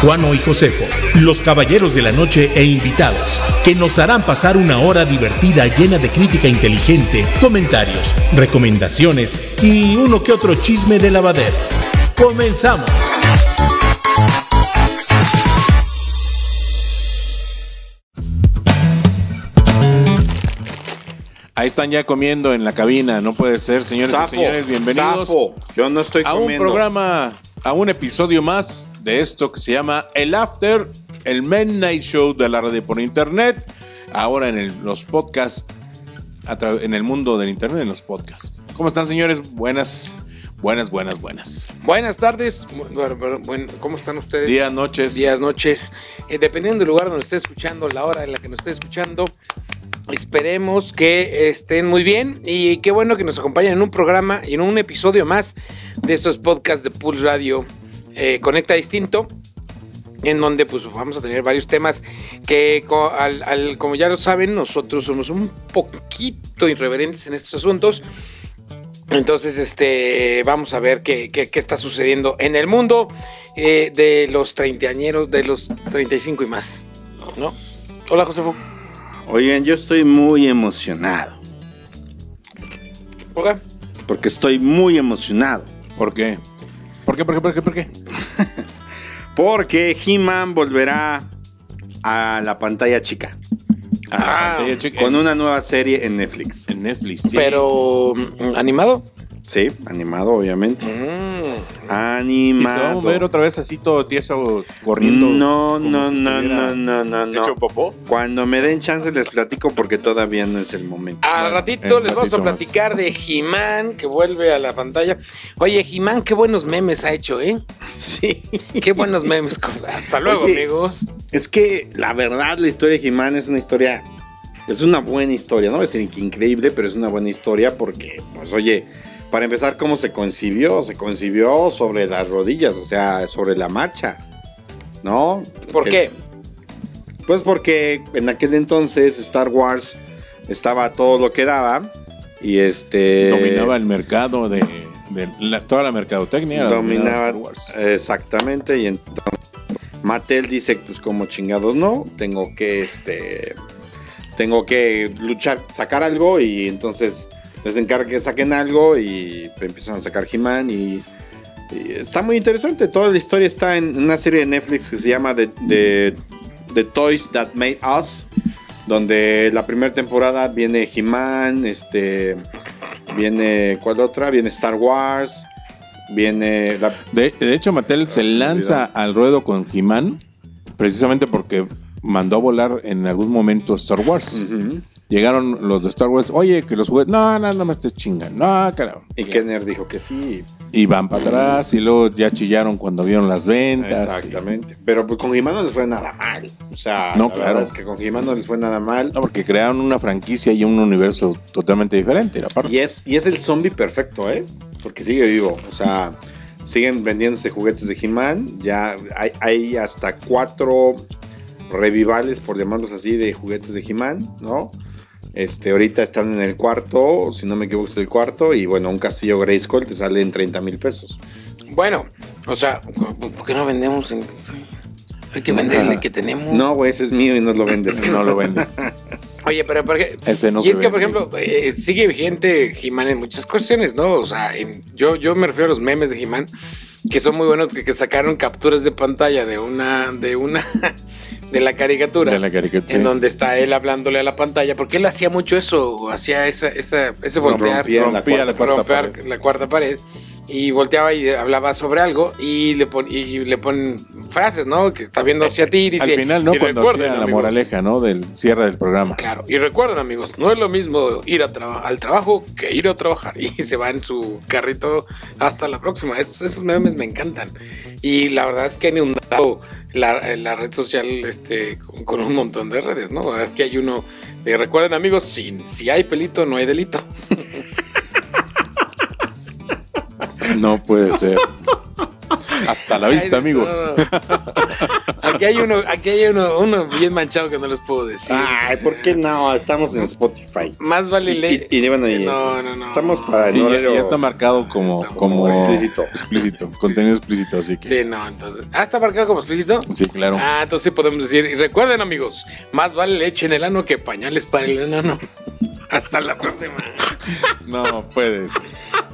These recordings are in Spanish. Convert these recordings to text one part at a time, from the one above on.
Juano y Josefo, los caballeros de la noche e invitados, que nos harán pasar una hora divertida llena de crítica inteligente, comentarios, recomendaciones y uno que otro chisme de lavadero. Comenzamos. Ahí están ya comiendo en la cabina, no puede ser, señores y señores, bienvenidos sapo. Yo no estoy a un programa, a un episodio más de esto que se llama El After, el Midnight Show de la radio por internet, ahora en el- los podcasts, en el mundo del internet, en los podcasts. ¿Cómo están, señores? Buenas, buenas, buenas, buenas. Buenas tardes, ¿cómo están ustedes? Días, noches. Días, noches. Eh, dependiendo del lugar donde esté escuchando, la hora en la que nos esté escuchando, esperemos que estén muy bien y qué bueno que nos acompañen en un programa y en un episodio más de estos podcasts de Pulse Radio eh, Conecta Distinto. En donde pues vamos a tener varios temas que como ya lo saben, nosotros somos un poquito irreverentes en estos asuntos. Entonces, este, vamos a ver qué, qué- qué está sucediendo en el mundo eh, de los treintañeros, de los 35 y más, ¿no? Hola, Josefo. Oigan, yo estoy muy emocionado. ¿Por qué? Porque estoy muy emocionado. ¿Por qué? ¿Por qué, por qué, por qué, por qué? Porque He-Man volverá a la pantalla chica. A la Ah, pantalla chica, Con una nueva serie en Netflix. en Netflix. sí, Pero, mm, ¿animado? Sí, animado, obviamente. Mm, sí. Y se va a Animado. mover otra vez así todo tieso corriendo. No, no, si no, no, no, no, no. Hecho popó. Cuando me den chance les platico porque todavía no es el momento. Al Bueno, ratito les vamos a ratito más. platicar de He-Man que vuelve a la pantalla. Oye, He-Man, qué buenos memes ha hecho, ¿eh? Sí. Qué buenos memes. Hasta luego, Oye, amigos. Es que la verdad la historia de He-Man es una historia, es una buena historia, no voy a decir que increíble, pero es una buena historia porque, pues oye, para empezar, ¿cómo se concibió? Se concibió sobre las rodillas, o sea, sobre la marcha, ¿no? ¿Por Que- qué? Pues porque en aquel entonces Star Wars estaba todo lo que daba y este... dominaba el mercado de, de la- toda la mercadotecnia. la dominaba Star Wars. exactamente y entonces Mattel dice pues como chingados no tengo que este tengo que luchar sacar algo y entonces les encarga que saquen algo y empiezan a sacar He-Man y, y está muy interesante toda la historia está en una serie de Netflix que se llama The, The- The Toys That Made Us donde la primera temporada viene He-Man este viene ¿cuál otra? viene Star Wars viene la, De, de hecho, Mattel se se lanza al ruedo con He-Man precisamente porque mandó a volar en algún momento Star Wars. Llegaron los de Star Wars, oye, que los juguetes, no, no, no me estés chingando, no, carajo. Y Kenner dijo que sí. Y van para atrás y luego ya chillaron cuando vieron las ventas. Exactamente. Pero pues, con He-Man no les fue nada mal. O sea, No, la claro. verdad es que con He-Man no les fue nada mal. No, porque crearon una franquicia y un universo totalmente diferente. aparte. Y es, y es el zombie perfecto, ¿eh? Porque sigue vivo. O sea, siguen vendiéndose juguetes de He-Man. Ya hay, hay hasta cuatro revivales, por llamarlos así, de juguetes de He-Man, ¿no? Este, ahorita están en el cuarto, si no me equivoco es el cuarto, y bueno, un castillo Grayskull te sale en 30 mil pesos. Bueno, o sea, ¿por qué no vendemos? en- Hay que vender el que tenemos. No, güey, ese es mío y no lo vendes. No lo venden. Oye, pero ¿por qué? Ese no y se es que, por vende. ejemplo, eh, sigue vigente He-Man en muchas cuestiones, ¿no? O sea, en- yo, yo me refiero a los memes de He-Man, que son muy buenos, que, que sacaron capturas de pantalla de una, de una, de la caricatura. De la caricatura. En donde está él hablándole a la pantalla, porque él hacía mucho eso, hacía esa, esa, ese voltear, rompía la cuarta romper la cuarta pared y volteaba y hablaba sobre algo y le, pon, y le ponen frases, ¿no? Que está viendo hacia ti y dice... Al final, ¿no? Cuando hacía la amigos, moraleja, ¿no? Del cierre del programa. Claro, y recuerden amigos, no es lo mismo ir a traba- al trabajo que ir a trabajar y se va en su carrito hasta la próxima. Esos, esos memes me encantan y la verdad es que han inundado la, la red social este, con, con un montón de redes, ¿no? Es que hay uno, de, recuerden amigos, si, si hay pelito, no hay delito. No puede ser. Hasta la vista, Ay, amigos. no. Aquí hay uno, aquí hay uno, uno bien manchado que no les puedo decir. Ay, ¿por qué no? Estamos en Spotify. Más vale Y, le- y- y bueno, y- No, no, no. Estamos para el Y ya, está marcado como, Está como como explícito. explícito, contenido explícito, así que. Sí, no, entonces. Ah, está marcado como explícito. Sí, claro. Ah, entonces sí podemos decir. Y recuerden, amigos, más vale leche en el ano que pañales para el enano. Hasta la próxima. No puedes.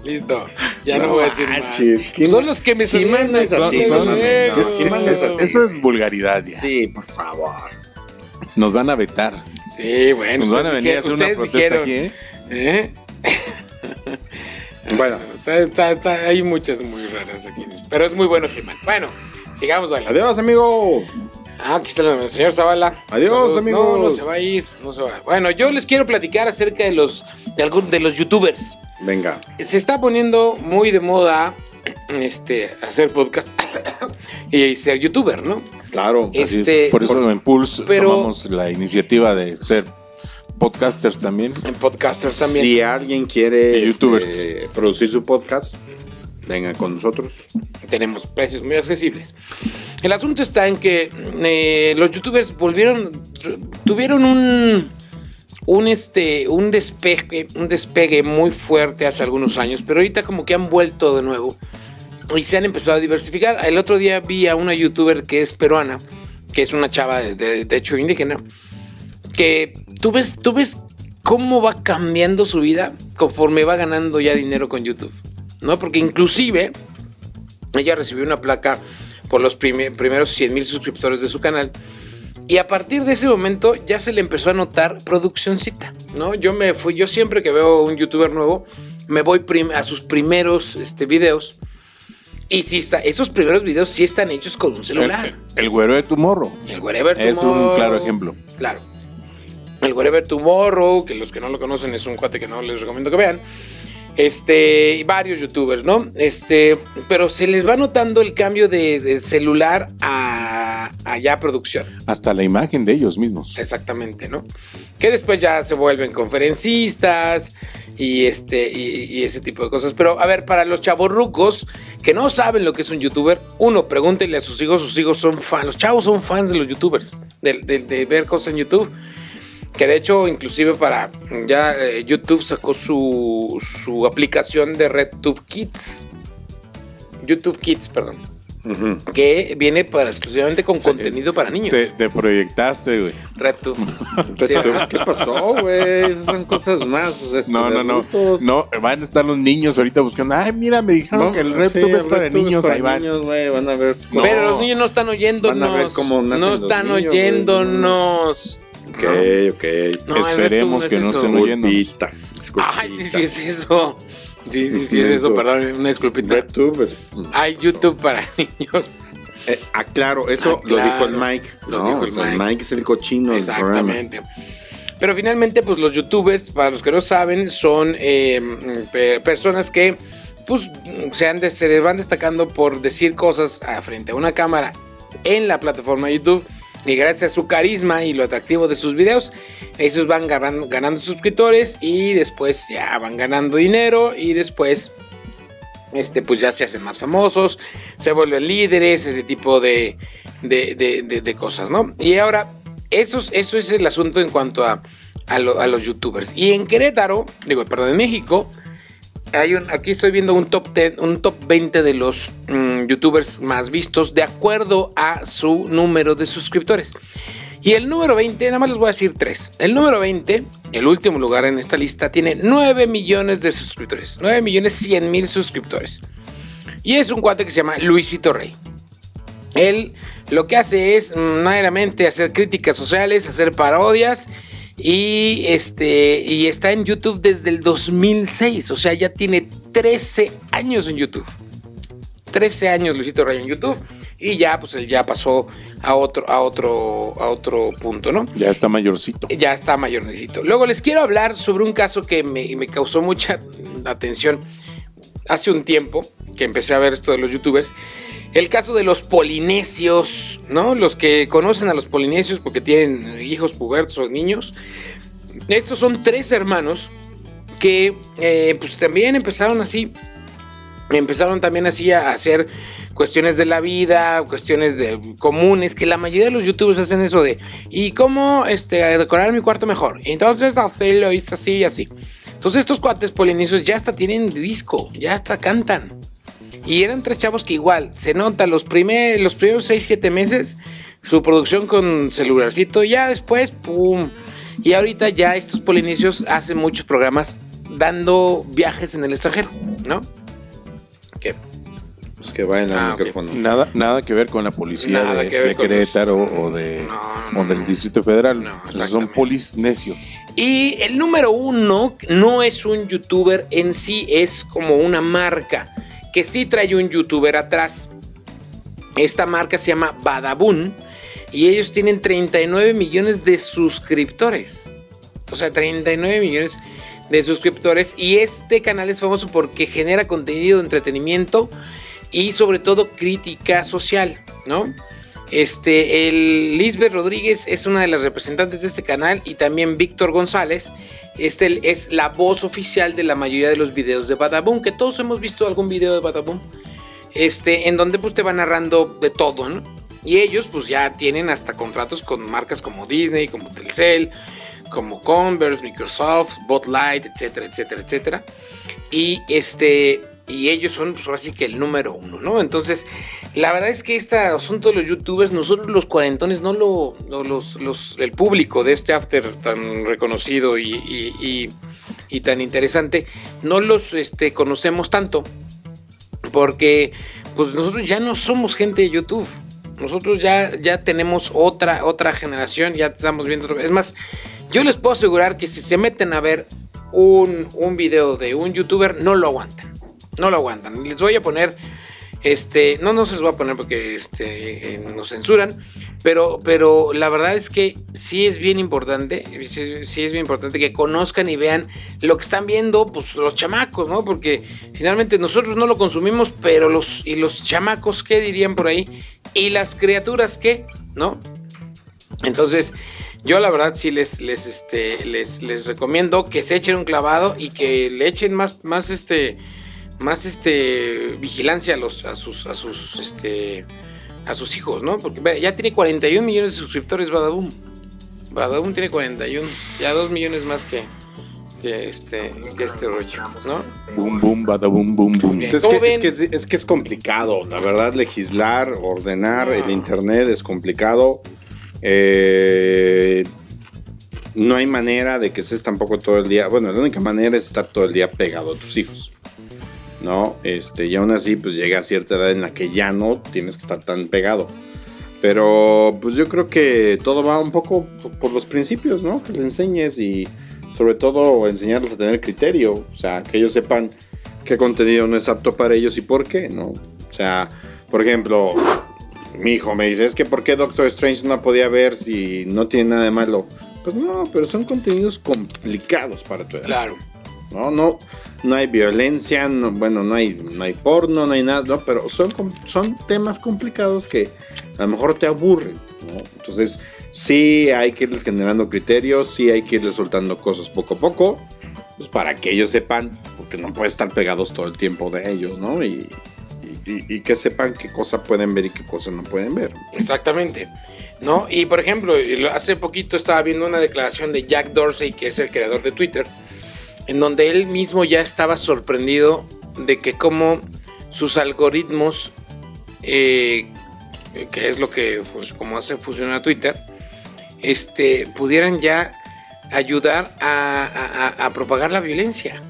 Listo. Ya no, No voy a decir más. manches, ¿qué- Son los que me salieron mandas así, así? Son- son- luego. ¿Qué- qué mandas Eso, así? eso es vulgaridad ya. Sí, por favor. Nos van a vetar. Sí, bueno. Nos van a venir a hacer una protesta dijeron, aquí, ¿eh? ¿eh? Bueno, Está- está- está- hay muchas muy raras aquí. Pero es muy bueno, He-Man. Bueno, sigamos adelante. adiós, amigo. Ah, aquí está el señor Zavala. Adiós, amigos. No, no se va a ir, no se va. Bueno, yo les quiero platicar acerca de los de algún de los youtubers. Venga. Se está poniendo muy de moda este hacer podcast y ser youtuber, ¿no? Claro. Así es. Este, Por eso en Pulse pero- tomamos la iniciativa de ser podcasters también. En podcasters también. Si alguien quiere youtubers. este, producir su podcast, venga con nosotros. tenemos precios muy accesibles. El asunto está en que eh, los youtubers volvieron, tuvieron un, un, este, un, despegue, un despegue muy fuerte hace algunos años, pero ahorita como que han vuelto de nuevo y se han empezado a diversificar. El otro día vi a una youtuber que es peruana, que es una chava de, de- hecho indígena, que tú ves, tú ves cómo va cambiando su vida conforme va ganando ya dinero con YouTube, ¿no? Porque inclusive ella recibió una placa por los prime- primeros 100 mil suscriptores de su canal. Y a partir de ese momento ya se le empezó a notar produccióncita, ¿no? Yo me fui, yo siempre que veo un youtuber nuevo, me voy a sus primeros este, videos. Y si está, esos primeros videos sí están hechos con un El, celular. el güero de tu morro. El, Wherever Es un Tomorrow. claro ejemplo. Claro. El Wherever Tomorrow, que los que no lo conocen es un cuate que no les recomiendo que vean. Este, y varios youtubers, ¿no? Este, pero se les va notando el cambio de, de celular a, a ya producción. Hasta la imagen de ellos mismos. Exactamente, ¿no? Que después ya se vuelven conferencistas y este y, y ese tipo de cosas. Pero a ver, para los chavorrucos que no saben lo que es un youtuber, uno, pregúntenle a sus hijos, sus hijos son fans, los chavos son fans de los youtubers, de, de- de ver cosas en YouTube. Que de hecho, inclusive para ya eh, YouTube sacó su, su aplicación de RedTube Kids. YouTube Kids, perdón. Que viene para exclusivamente con Sí, contenido para niños. Te, te proyectaste, güey. RedTube. ¿Qué, Sí. ¿Qué pasó, güey? Esas son cosas más. este, No, no, no. No, van a estar los niños ahorita buscando. Ay, mira, me dijeron No, que el sí, RedTube es el para niños. para Ahí van. niños, güey, van a ver. No. Pero los niños no están oyéndonos. Van a ver cómo nacen no los están oyéndonos. Ok, ok. No, Esperemos que no estén oyendo. Disculpita. Ay, sí, sí, es eso. Sí, sí, sí, es eso, perdón, una disculpita. Es. Hay YouTube para niños. Eh, aclaro, eso Ah, lo dijo el. Mike. Lo no, dijo el o sea, Mike. es el cochino del programa. Exactamente. Pero finalmente, pues los youtubers, para los que no saben, son eh, pe- personas que pues se, han de- se van destacando por decir cosas a- frente a una cámara en la plataforma YouTube. Y gracias a su carisma y lo atractivo de sus videos, esos van ganando, suscriptores y después ya van ganando dinero y después este, pues ya se hacen más famosos, se vuelven líderes, ese tipo de, de, de- cosas, ¿no? Y ahora, eso, es- eso es el asunto en cuanto a, a, a los youtubers. Y en Querétaro, digo, perdón, en México, hay un, aquí estoy viendo un top 10, un top 20 de los mm, youtubers más vistos de acuerdo a su número de suscriptores. Y el número 20, nada más les voy a decir tres. El número 20, el último lugar en esta lista, tiene 9 millones de suscriptores. 9 millones 100 mil suscriptores. Y es un cuate que se llama Luisito Rey. Él lo que hace es mm, meramente hacer críticas sociales, hacer parodias y este y está en YouTube desde el 2006, o sea, ya tiene 13 años en YouTube. 13 años Luisito Rey en YouTube y ya pues él ya pasó a otro a otro a otro punto, ¿no? Ya está mayorcito. ya está mayorcito. Luego les quiero hablar sobre un caso que me, me causó mucha atención hace un tiempo que empecé a ver esto de los youtubers. El caso de los polinesios, ¿no? Los que conocen a los polinesios porque tienen hijos pubertos o niños. Estos son tres hermanos que eh, pues también empezaron así. Empezaron también así a hacer cuestiones de la vida, cuestiones de, comunes, que la mayoría de los youtubers hacen eso de, ¿y cómo este, decorar mi cuarto mejor? Entonces lo hice así y así. Entonces estos cuates polinesios ya hasta tienen disco, ya hasta cantan. Y eran tres chavos que igual, se nota los, primer, los primeros 6, 7 meses, su producción con celularcito, ya después, ¡pum! Y ahorita ya estos polinesios hacen muchos programas dando viajes en el extranjero, ¿no? ¿Qué? Pues que vayan al Ah. Nada, nada que ver con la policía Nada de, que de Querétaro o, de, No, no, o del no. Distrito Federal. Son polis necios. Y el número uno no es un youtuber en sí, es como una marca que sí trae un youtuber atrás. Esta marca se llama Badabun y ellos tienen 39 millones de suscriptores. O sea, 39 millones de suscriptores. Y este canal es famoso porque genera contenido de entretenimiento y sobre todo crítica social, ¿no? Este, el Lisbeth Rodríguez es una de las representantes de este canal y también Víctor González. Este es la voz oficial de la mayoría de los videos de Badaboom, que todos hemos visto algún video de Badaboom. Este, en donde pues te va narrando de todo, ¿no? Y ellos pues ya tienen hasta contratos con marcas como Disney, como Telcel, como Converse, Microsoft, Spotlight, etcétera, etcétera, etcétera. Y este y ellos son pues ahora que el número uno, ¿no? Entonces, la verdad es que este asunto de los youtubers, nosotros los cuarentones, no lo, los, los- el público de este after tan reconocido y- y tan interesante, no los este, conocemos tanto, porque pues nosotros ya no somos gente de YouTube. Nosotros ya, ya tenemos otra, otra generación, ya estamos viendo. otro- Es más, yo les puedo asegurar que si se meten a ver un, un video de un youtuber, no lo aguantan. No lo aguantan. Les voy a poner, este, no, no se los voy a poner porque este, eh, nos censuran, pero, pero la verdad es que sí es bien importante, sí, es bien importante que conozcan y vean lo que están viendo, pues los chamacos, ¿no? Porque finalmente nosotros no lo consumimos, pero los, y los chamacos, ¿qué dirían por ahí? Y las criaturas, ¿qué? ¿No? Entonces, yo la verdad sí les, les, este, les, les recomiendo que se echen un clavado y que le echen más, más este, más este, vigilancia a los, a sus, a sus, este, a sus hijos, ¿no? Porque ya tiene 41 millones de suscriptores Badaboom. Badaboom tiene 41, ya 2 millones más que, que este, que este rollo, ¿no? Boom, boom, bada, boom, boom, es, ¿Cómo que, es, que es, es que es complicado, la verdad, legislar, ordenar el Internet es complicado. Eh, no hay manera de que estés tampoco todo el día. Bueno, la única manera es estar todo el día pegado a tus hijos. ¿No? Este, y aún así, pues llega a cierta edad en la que ya no tienes que estar tan pegado. Pero pues yo creo que todo va un poco por- los principios, ¿no? Que les enseñes y sobre todo enseñarles a tener criterio. O sea, que ellos sepan qué contenido no es apto para ellos y por qué, ¿no? O sea, por ejemplo, mi hijo me dice, es que ¿por qué Doctor Strange no la podía ver si no tiene nada de malo? Pues no, pero son contenidos complicados para tu edad. Claro. No, no, no hay violencia, no- bueno, no hay, no hay porno, no hay nada, ¿no? pero son, son temas complicados que a lo mejor te aburren, ¿no? Entonces, sí hay que irles generando criterios, sí hay que irles soltando cosas poco a poco, pues para que ellos sepan, porque no pueden estar pegados todo el tiempo de ellos, ¿no? Y, y- que sepan qué cosa pueden ver y qué cosa no pueden ver. Exactamente. ¿No? Y por ejemplo, hace poquito estaba viendo una declaración de Jack Dorsey, que es el creador de Twitter, en donde él mismo ya estaba sorprendido de que como sus algoritmos, eh, que es lo que pues, como hace funcionar Twitter, este, pudieran ya ayudar a, a- a- a propagar la violencia.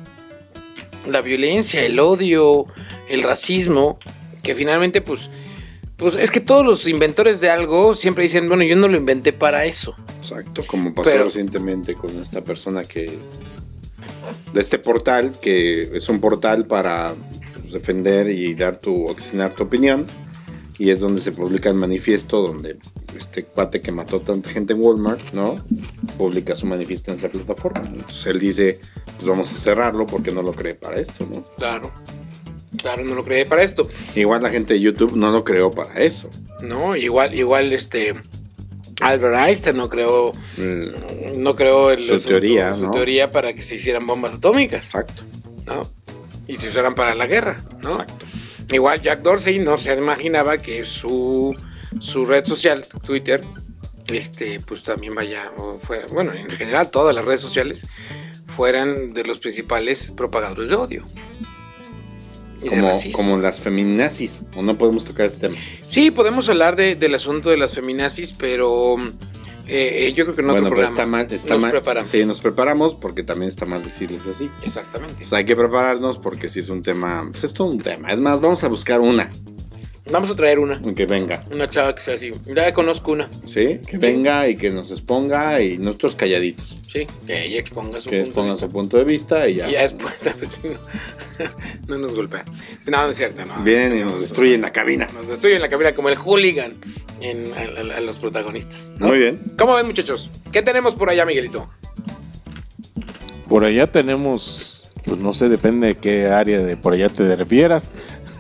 La violencia, el odio, el racismo, que finalmente pues pues es que todos los inventores de algo siempre dicen, bueno, yo no lo inventé para eso. Exacto, como pasó Pero- recientemente con esta persona que de este portal, que es un portal para pues, defender y dar tu, externar tu opinión, y es donde se publica el manifiesto donde este cuate que mató tanta gente en Walmart, ¿no? Publica su manifiesto en esa plataforma. Entonces él dice, pues vamos a cerrarlo porque no lo cree para esto, ¿no? Claro. Claro, no lo creé para esto. Igual la gente de YouTube no lo creó para eso. No, igual, igual este Albert Einstein no creó, Mm, no creó el- Su su- teoría, su ¿no? teoría para que se hicieran bombas atómicas, Exacto, ¿no? Y se usaran para la guerra, ¿no? exacto. Igual Jack Dorsey no se imaginaba que su, su red social, Twitter, este, pues también vaya, o fuera, bueno, en general todas las redes sociales fueran de los principales propagadores de odio. Como, como las feminazis. O no podemos tocar este tema. Sí, podemos hablar de- del asunto de las feminazis, pero eh, eh, yo creo que no bueno, pero está mal. Está Nos mal. preparamos. Sí, nos preparamos porque también está mal decirles así. Exactamente. Pues hay que prepararnos porque si es un tema. Pues es todo un tema. Es más, vamos a buscar una. Vamos a traer una. Que venga. Una chava que sea así. Ya conozco una. ¿Sí? Que venga y que nos exponga y nosotros calladitos. Sí, que ella exponga su Que punto exponga de vista. su punto de vista y ya. Y ya después, a ver si no, no nos golpea. No, no es cierto, no. Vienen y nos destruyen la cabina. Nos destruyen la cabina como el hooligan en, a, a- a los protagonistas. ¿no? Muy bien. ¿Cómo ven, muchachos? ¿Qué tenemos por allá, Miguelito? Por allá tenemos, pues no sé, depende de qué área de por allá te refieras.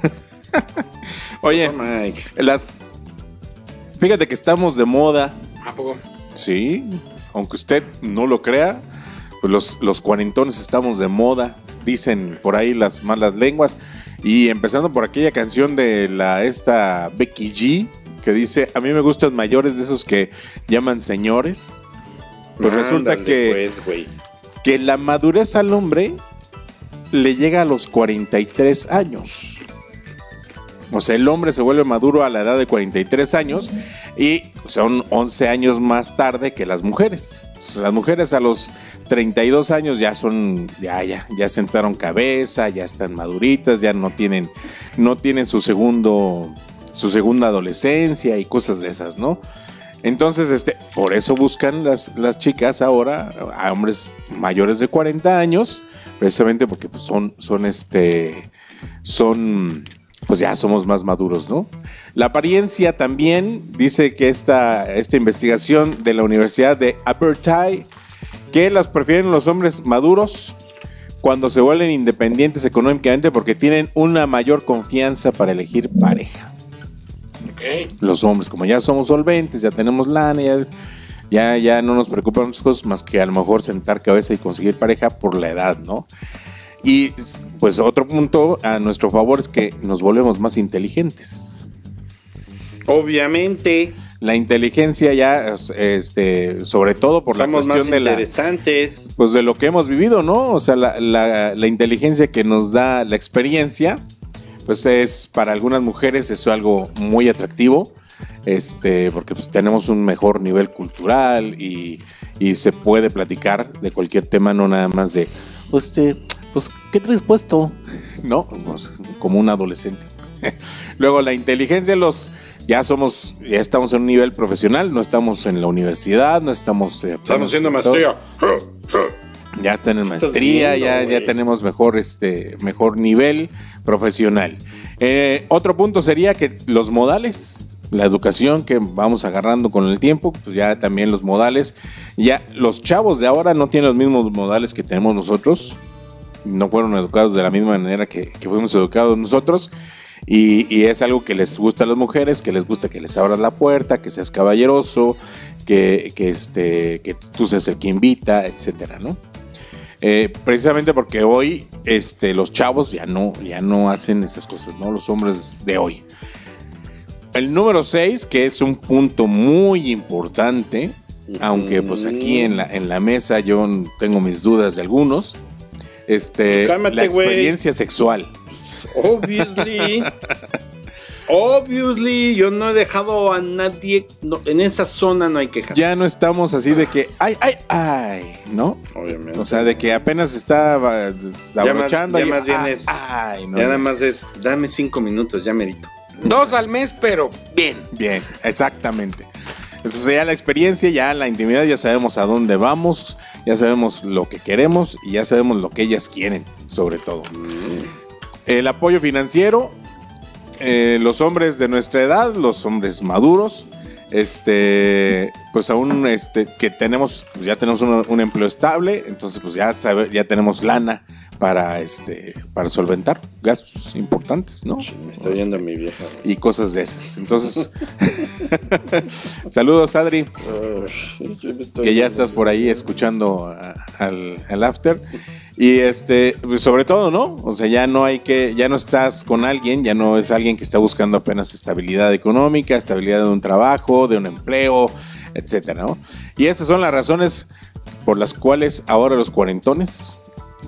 Oye, Mike. las... Fíjate que estamos de moda, ¿A poco? sí, aunque usted no lo crea, pues los, los cuarentones estamos de moda, dicen por ahí las malas lenguas. Y empezando por aquella canción de la esta Becky G, que dice, a mí me gustan mayores de esos que llaman señores. Pues resulta que Pues, que la madurez al hombre le llega a los 43 años. O sea, el hombre se vuelve maduro a la edad de 43 años y son 11 años más tarde que las mujeres. Las mujeres a los 32 años ya son, ya, ya, ya sentaron cabeza, ya están maduritas, ya no tienen, no tienen su segundo, su segunda adolescencia y cosas de esas, ¿no? Entonces, este, por eso buscan las, las chicas ahora a hombres mayores de 40 años, precisamente porque pues, son, son este, son, pues ya somos más maduros, ¿no? La apariencia también dice que esta, esta investigación de la Universidad de Abertay, que las prefieren los hombres maduros cuando se vuelven independientes económicamente porque tienen una mayor confianza para elegir pareja los hombres, como ya somos solventes, ya tenemos lana, ya, ya, ya no nos preocupan muchas cosas más que a lo mejor sentar cabeza y conseguir pareja por la edad, ¿no? Y pues otro punto a nuestro favor es que nos volvemos más inteligentes. Obviamente. La inteligencia ya, este, sobre todo por somos la más cuestión de la, interesantes. pues de lo que hemos vivido, ¿no? O sea, la, la- la inteligencia que nos da la experiencia, pues es para algunas mujeres es algo muy atractivo, este, porque pues tenemos un mejor nivel cultural y, y se puede platicar de cualquier tema, no nada más de, pues, este, pues, ¿qué traes puesto? No, pues, como un adolescente. Luego la inteligencia, los ya somos, ya estamos en un nivel profesional, no estamos en la universidad, no estamos... eh, Estamos haciendo maestría. Ya están en maestría, viendo, ya, ya tenemos mejor, este, mejor nivel profesional. Eh, otro punto sería que los modales, la educación que vamos agarrando con el tiempo, pues ya también los modales, ya los chavos de ahora no tienen los mismos modales que tenemos nosotros, no fueron educados de la misma manera que, que fuimos educados nosotros. Y, y es algo que les gusta a las mujeres, que les gusta que les abras la puerta, que seas caballeroso, que, que, este, que tú seas el que invita, etcétera, ¿no? Eh, precisamente porque hoy este, los chavos ya no, ya no hacen esas cosas, ¿no? Los hombres de hoy. El número 6, que es un punto muy importante, aunque pues aquí en la, en la mesa yo tengo mis dudas de algunos, este, Cálmate, la experiencia sexual. Obviously. Obviously, yo no he dejado a nadie. no, en esa zona no hay quejas. Ya no estamos así de que, ay, ay, ay, ¿no? Obviamente. O sea, de que apenas está Ya más- abrochando. ya y, más bien ay, es- ay, no, ya nada más es, dame cinco minutos, ya merito. Dos al mes, pero bien. Bien, exactamente. Entonces ya la experiencia, ya la intimidad, ya sabemos a dónde vamos, ya sabemos lo que queremos y ya sabemos lo que ellas quieren, sobre todo. El apoyo financiero, eh, los hombres de nuestra edad, los hombres maduros, este, pues aún este, que tenemos, pues ya tenemos un, un empleo estable, entonces pues ya, sabe- ya tenemos lana para este para solventar gastos importantes, ¿no? Me está oyendo mi vieja. Y cosas de esas. Entonces, saludos Adri, que ya estás por ahí escuchando a- al, al after. Y este, pues, sobre todo, ¿no? O sea, ya no hay que, ya no estás con alguien, ya no es alguien que está buscando apenas estabilidad económica, estabilidad de un trabajo, de un empleo, etcétera, ¿no? Y estas son las razones por las cuales ahora los cuarentones,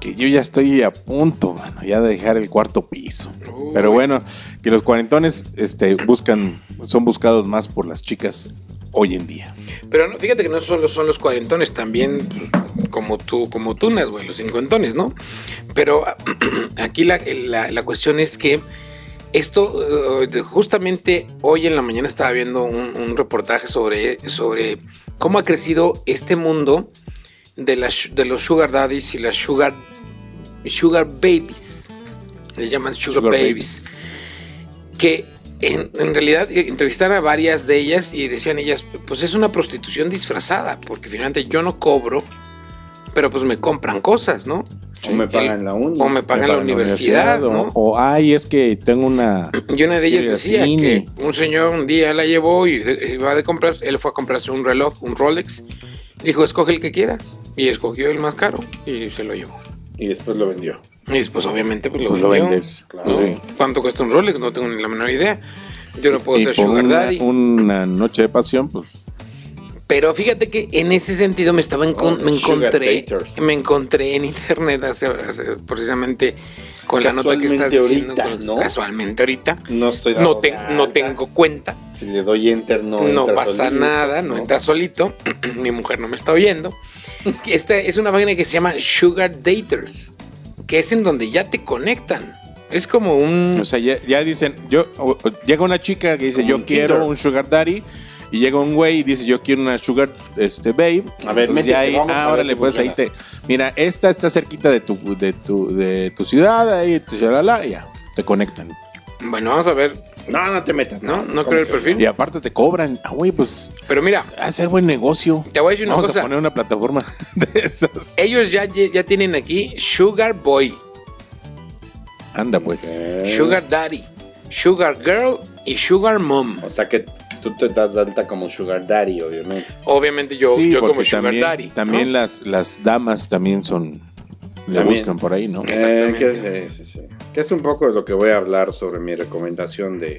que yo ya estoy a punto, mano, ya de dejar el cuarto piso. Pero bueno, que los cuarentones este, buscan, son buscados más por las chicas hoy en día. Pero no, fíjate que no solo son los cuarentones, también pues, como tú, como tunas, güey, los cincuentones, ¿no? Pero aquí la, la- la cuestión es que esto, eh, justamente hoy en la mañana estaba viendo un, un reportaje sobre, sobre cómo ha crecido este mundo de, las, de los sugar daddies y las sugar, sugar babies. Les llaman sugar, Sugar babies. Que en, en realidad eh, entrevistaron a varias de ellas y decían ellas, pues es una prostitución disfrazada, porque finalmente yo no cobro, pero pues me compran cosas, ¿no? O me pagan la uni. O me pagan la universidad, o- ¿no? O, ay, es que tengo una... Y una de ellas decía cine. que un señor un día la llevó y iba de compras, él fue a comprarse un reloj, un Rolex, dijo, escoge el que quieras, y escogió el más caro y se lo llevó. Y después lo vendió. Y después obviamente pues lo, Pues lo vendes. claro. Sí. ¿Cuánto cuesta un Rolex? No tengo ni la menor idea. Yo no puedo y ser por sugar una, daddy. una noche de pasión, pues Pero fíjate que en ese sentido me estaba encon- Oh, me encontré me encontré en internet hace, hace- precisamente con la nota que estás Casualmente diciendo ahorita, con- ¿no? casualmente ahorita No estoy no, dado te- no tengo cuenta Si le doy enter, no. no, entra pasa solito, nada no entra solito mi mujer no me está oyendo esta es una página que se llama Sugar Daters que es en donde ya te conectan es como un O sea, ya, ya dicen, yo o- o- llega una chica que dice, yo un quiero Tinder. un sugar daddy, y llega un güey y dice, yo quiero una sugar este babe. A ver, métete, ya ahí, vamos a ah, ver órale, si pues ahí te, mira, esta está cerquita de tu, de tu, de tu ciudad, ahí, te shalala, y ya, te conectan. bueno vamos a ver No, no te metas. no no ¿Cómo creo el perfil Y aparte te cobran, ah, güey, pues, pero mira ser buen negocio. te voy a decir una Vamos cosa a poner una plataforma de esas. ellos ya, ya tienen aquí Sugar Boy Anda, pues. Sugar Daddy, Sugar Girl y Sugar Mom. O sea que tú te das alta como Sugar Daddy, obviamente. Obviamente yo, sí, yo como Sugar también, Daddy. ¿no? también las, las damas también son, le También. buscan por ahí, ¿no? Exactamente. Eh, que, sí, sí, sí. Que es un poco de lo que voy a hablar sobre mi recomendación de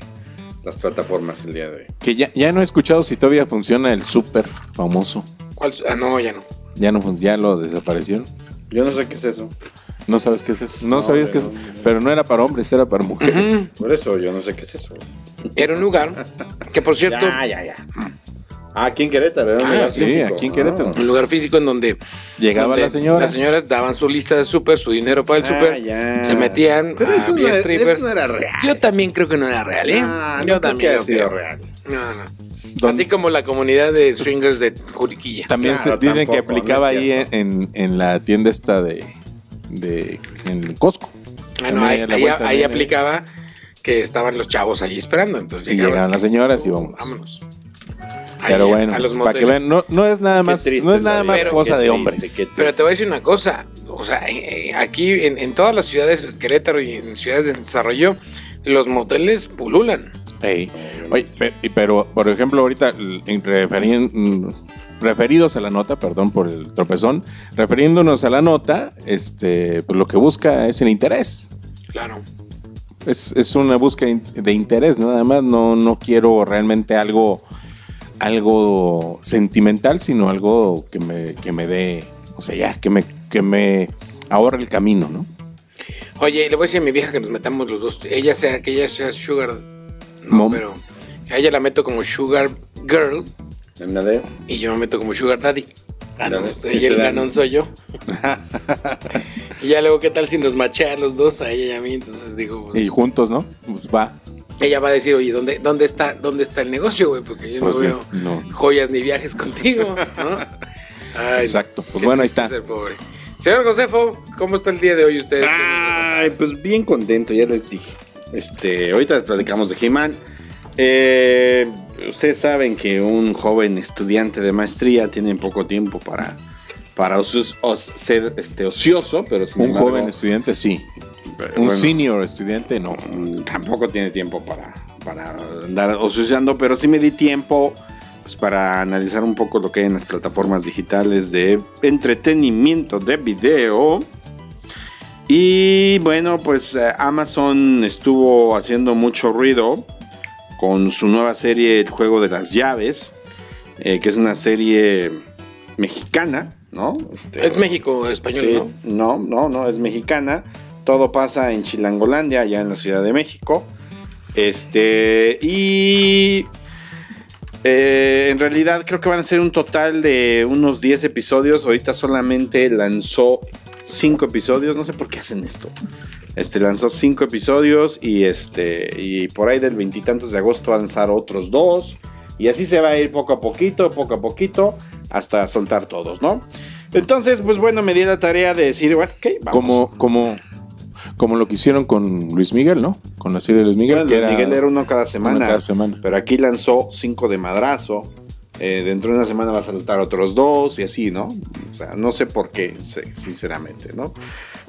las plataformas el día de hoy. Que ya, ya no he escuchado si todavía funciona el súper famoso. ¿Cuál? Ah, no, ya no. Ya no ya lo desaparecieron. Yo no sé qué es eso. No sabes qué es eso. No, No, sabías qué es. no, no. Pero no era para hombres, era para mujeres. Por eso yo no sé qué es eso. Era un lugar que, por cierto, Ya, ya, ya. Ah, aquí en Querétaro. era un Ah, lugar sí, físico. aquí en Querétaro. un lugar físico en donde Llegaba donde la señora. Las señoras daban su lista de súper, su dinero para el Ah, súper, se metían, Pero eso, no, strippers. eso no era real. Yo también creo que no era real, ¿eh? Ah, no Yo creo también que sido creo. real. No, no. Así como la comunidad de swingers de Juriquilla. También Claro, se, dicen que aplicaba no ahí en, en- en la tienda esta de, de en Costco. Ah, no, ahí, aplicaba que estaban los chavos ahí esperando. Entonces Y llegaban las señoras y vámonos. Vámonos. Pero Ahí, bueno, a los pues, para que vean, no, no es nada más, triste no es nada más cosa de triste, hombres. Pero te voy a decir una cosa, o sea, eh, eh, aquí en, en todas las ciudades, Querétaro y en ciudades de desarrollo, los moteles pululan. Ey. Oye, pero, por ejemplo, ahorita, l- en referien- mm, referidos a la nota, perdón por el tropezón, refiriéndonos a la nota, este, pues lo que busca es el interés. Claro. Es, es una búsqueda de interés, nada más. No, no quiero realmente algo, algo sentimental, sino algo que me, que me dé, o sea, ya, que me, que me ahorre el camino, ¿no? Oye, le voy a decir a mi vieja que nos metamos los dos. Ella sea, que ella sea Sugar. No, Mom. pero a ella la meto como Sugar Girl Y yo me meto como Sugar Daddy. Ah, no, ella el Ese ganón soy yo. y ya luego, ¿qué tal si nos machea a los dos, a ella y a mí? Entonces digo, pues, Y juntos, ¿no? Pues va. ella va a decir, oye, ¿dónde, dónde, está, ¿dónde está el negocio, güey? Porque yo Pues sí, no veo no. joyas ni viajes contigo, ¿no? Ay, Exacto. Pues bueno, ahí está. ser pobre. Señor Josefo, ¿cómo está el día de hoy usted? Ay, pues bien contento, ya les dije. Este, ahorita platicamos de He-Man. Eh, ustedes saben que un joven estudiante de maestría tiene poco tiempo para para os- ser este, ocioso, pero sin Un embargo, joven estudiante, sí. pero Un bueno, senior estudiante, no. mm, tampoco tiene tiempo para, para andar ocioseando, pero sí me di tiempo pues, para analizar un poco lo que hay en las plataformas digitales de entretenimiento de video. Y bueno, pues eh, Amazon estuvo haciendo mucho ruido con su nueva serie El juego de las llaves, eh, que es una serie mexicana, ¿no? Este, Es México español, Sí, ¿no? no, no, no, es mexicana. Todo pasa en Chilangolandia, allá en la Ciudad de México. Este, y eh, en realidad creo que van a ser un total de unos 10 episodios. Ahorita solamente lanzó 5 episodios. No sé por qué hacen esto. Este lanzó 5 episodios y este y por ahí del veintitantos de agosto va a lanzar otros dos. Y así se va a ir poco a poquito, poco a poquito, hasta soltar todos, ¿no? Entonces, pues bueno, me di la tarea de decir, bueno, ok, vamos. Como, como, como lo que hicieron con Luis Miguel, ¿no? Con la serie de Luis Miguel, Bueno, que Luis era, Miguel era uno cada semana. uno cada semana. Pero aquí lanzó cinco de madrazo. Eh, dentro de una semana va a saltar otros dos y así, ¿no? O sea, no sé por qué, sinceramente, ¿no?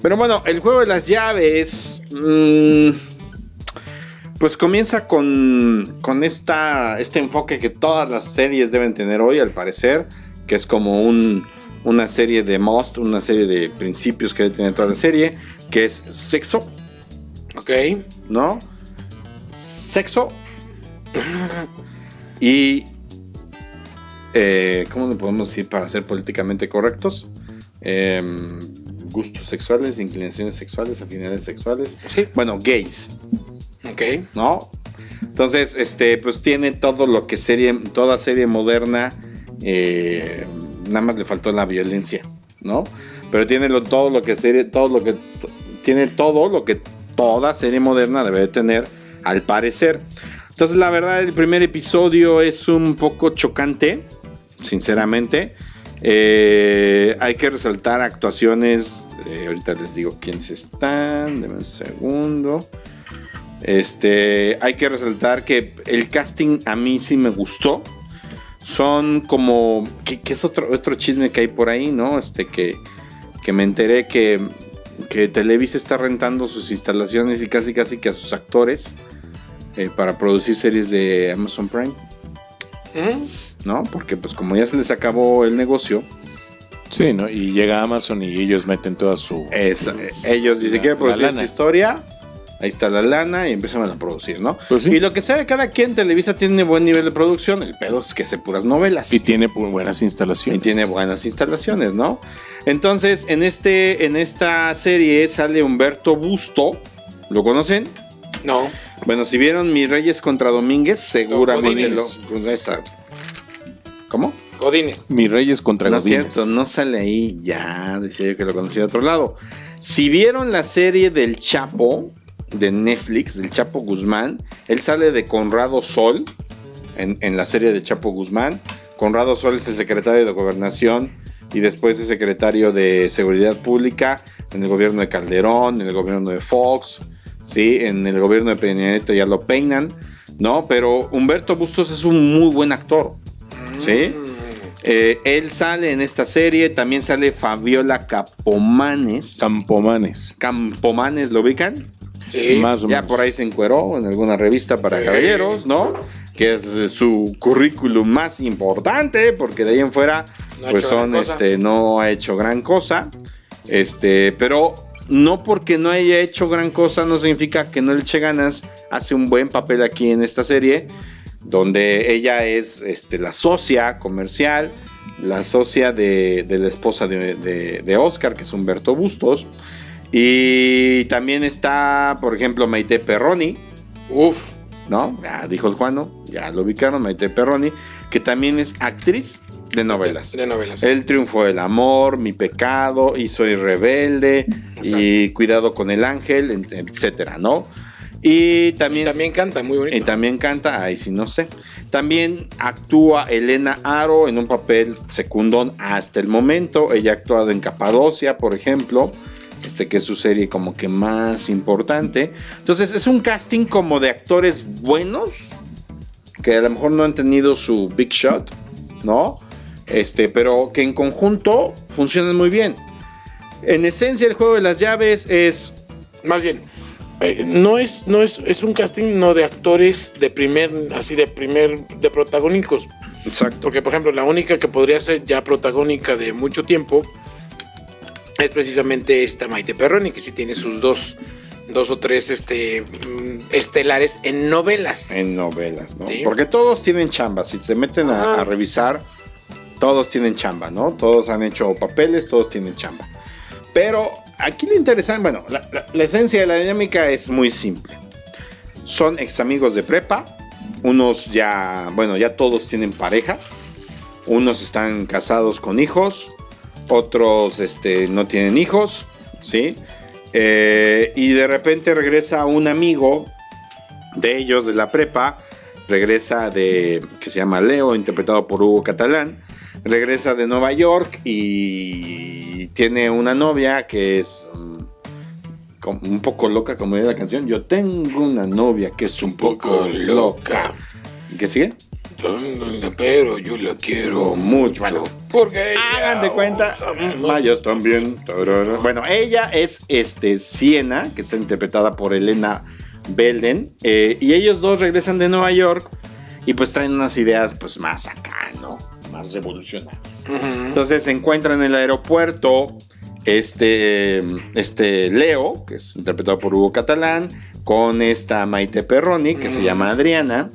Pero bueno, el juego de las llaves. mm, pues comienza con, con esta, este enfoque que todas las series deben tener hoy, al parecer, que es como un, una serie de must, una serie de principios que debe tener toda la serie, que es sexo, Ok. ¿no? Sexo. y. eh, ¿Cómo le podemos decir para ser políticamente correctos? Em, gustos sexuales, inclinaciones sexuales, afinidades sexuales. Sí. Bueno, gays, Ok. ¿no? Entonces, este, pues tiene todo lo que serie, toda serie moderna. eh, nada más le faltó la violencia, ¿no? Pero tiene lo- todo lo que serie, todo lo que tiene todo lo que toda serie moderna debe de tener, al parecer. Entonces, la verdad, el primer episodio es un poco chocante, sinceramente. Eh, hay que resaltar actuaciones. eh, ahorita les digo quiénes están. Denme un segundo. Este, hay que resaltar que el casting a mí sí me gustó. Son como. que, es otro, chisme que hay por ahí, ¿no? Este, que, que me enteré que, que Televisa está rentando sus instalaciones y casi casi que a sus actores eh, para producir series de Amazon Prime, ¿no? Porque pues como ya se les acabó el negocio, Sí, ¿no? Y llega Amazon y ellos meten toda su... es- ellos dicen que la producir esta historia. Ahí está la lana y empiezan a producir, ¿no? Pues sí. Y lo que sabe cada quien, Televisa tiene buen nivel de producción. El pedo es que hace puras novelas. Y tiene buenas Y instalaciones. tiene buenas instalaciones, ¿no? Entonces, en, este, en esta serie sale Humberto Busto. ¿Lo conocen? No. Bueno, si vieron Mis Reyes contra Domínguez, seguramente lo. Godínez. esa- ¿Cómo? Godines. Mis Reyes contra No es Godínez. cierto, no sale ahí. Ya, decía yo que lo conocía de otro lado. Si vieron la serie del Chapo de Netflix, del Chapo Guzmán, él sale de Conrado Sol en, en la serie de Chapo Guzmán. Conrado Sol es el secretario de Gobernación y después es secretario de Seguridad Pública en el gobierno de Calderón, en el gobierno de Fox, ¿sí? en el gobierno de Peña Nieto ya lo peinan, ¿no? Pero Humberto Bustos es un muy buen actor, ¿sí? Eh, él sale en esta serie, también sale Fabiola Capomanes. Campomanes. Campomanes, ¿lo ubican? Sí. Más o Ya menos. por ahí se encueró en alguna revista para Sí. caballeros, ¿no? Que es eh, su currículum más importante, porque de ahí en fuera, No ha pues hecho gran son, cosa. este, no ha hecho gran cosa. Este, pero no porque no haya hecho gran cosa, no significa que no le eche ganas. Hace un buen papel aquí en esta serie, donde ella es este, la socia comercial, la socia de, de la esposa de, de- de Oscar, que es Humberto Bustos. Y también está, por ejemplo, Maite Perroni, Uf. ¿no? Ya dijo el Juano, ya lo ubicaron, Maite Perroni, que también es actriz de novelas. De novelas. El triunfo del amor, mi pecado, y soy rebelde, y cuidado con el ángel, et- etcétera, ¿no? Y también, También canta muy bonito. y también canta, ahí sí no sé. También actúa Elena Aro en un papel secundón hasta el momento. Ella ha actuado en Capadocia, por ejemplo. Este que es su serie como que más importante. Entonces es un casting como de actores buenos. Que a lo mejor no han tenido su big shot, ¿no? este, pero que en conjunto funcionan muy bien. En esencia, el juego de las llaves es Más bien, eh, no es, no es, es un casting no de actores de primer, así de primer, de protagónicos. exacto. Porque, por ejemplo, la única que podría ser ya protagónica de mucho tiempo es precisamente esta Maite Perroni, que sí tiene sus dos, dos o tres este, mm, estelares en novelas. En novelas, ¿no? Sí. Porque todos tienen chamba. Si se meten a revisar, todos tienen chamba, ¿no? Todos han hecho papeles, todos tienen chamba. Pero aquí lo interesante, bueno, la, esencia de la dinámica es muy simple. Son ex amigos de prepa. Unos ya, bueno, ya todos tienen pareja. Unos están casados con hijos. Otros este, no tienen hijos, ¿sí? Eh, y de repente regresa un amigo de ellos de la prepa, regresa de, que se llama Leo, interpretado por Hugo Catalán, regresa de Nueva York y tiene una novia que es mm, un poco loca, como dice la canción. Yo tengo una novia que es un poco loca. ¿Qué sigue? Pero yo la quiero Mucho. Bueno, Porque Hagan de cuenta, Mayas también. Tarara. Bueno, ella es este Siena, que está interpretada por Elena Belden, eh, y ellos dos regresan de Nueva York y pues traen unas ideas pues más acá, ¿no? Más revolucionarias. Entonces se encuentran en el aeropuerto este, este Leo, que es interpretado por Hugo Catalán, con esta Maite Perroni, que se llama Adriana,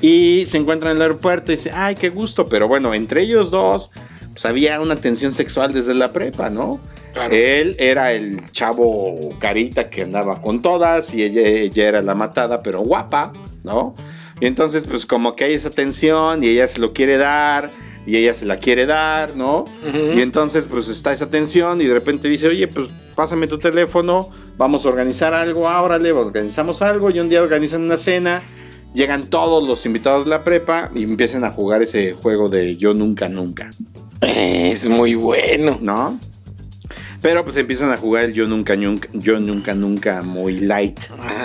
y se encuentran en el aeropuerto y dice, ay, qué gusto, pero bueno, entre ellos dos, pues había una tensión sexual desde la prepa, ¿no? Claro. Él era el chavo carita que andaba con todas y ella, ella era la matada, pero guapa, ¿no? Y entonces, pues como que hay esa tensión y ella se lo quiere dar y ella se la quiere dar, ¿no? Y entonces, pues está esa tensión y de repente dice, oye, pues pásame tu teléfono, vamos a organizar algo, ah, órale, organizamos algo y un día organizan una cena. Llegan todos los invitados de la prepa y empiezan a jugar ese juego de yo nunca, nunca. Es muy bueno. ¿no? Pero pues empiezan a jugar el yo nunca, nunca, yo nunca, nunca muy light,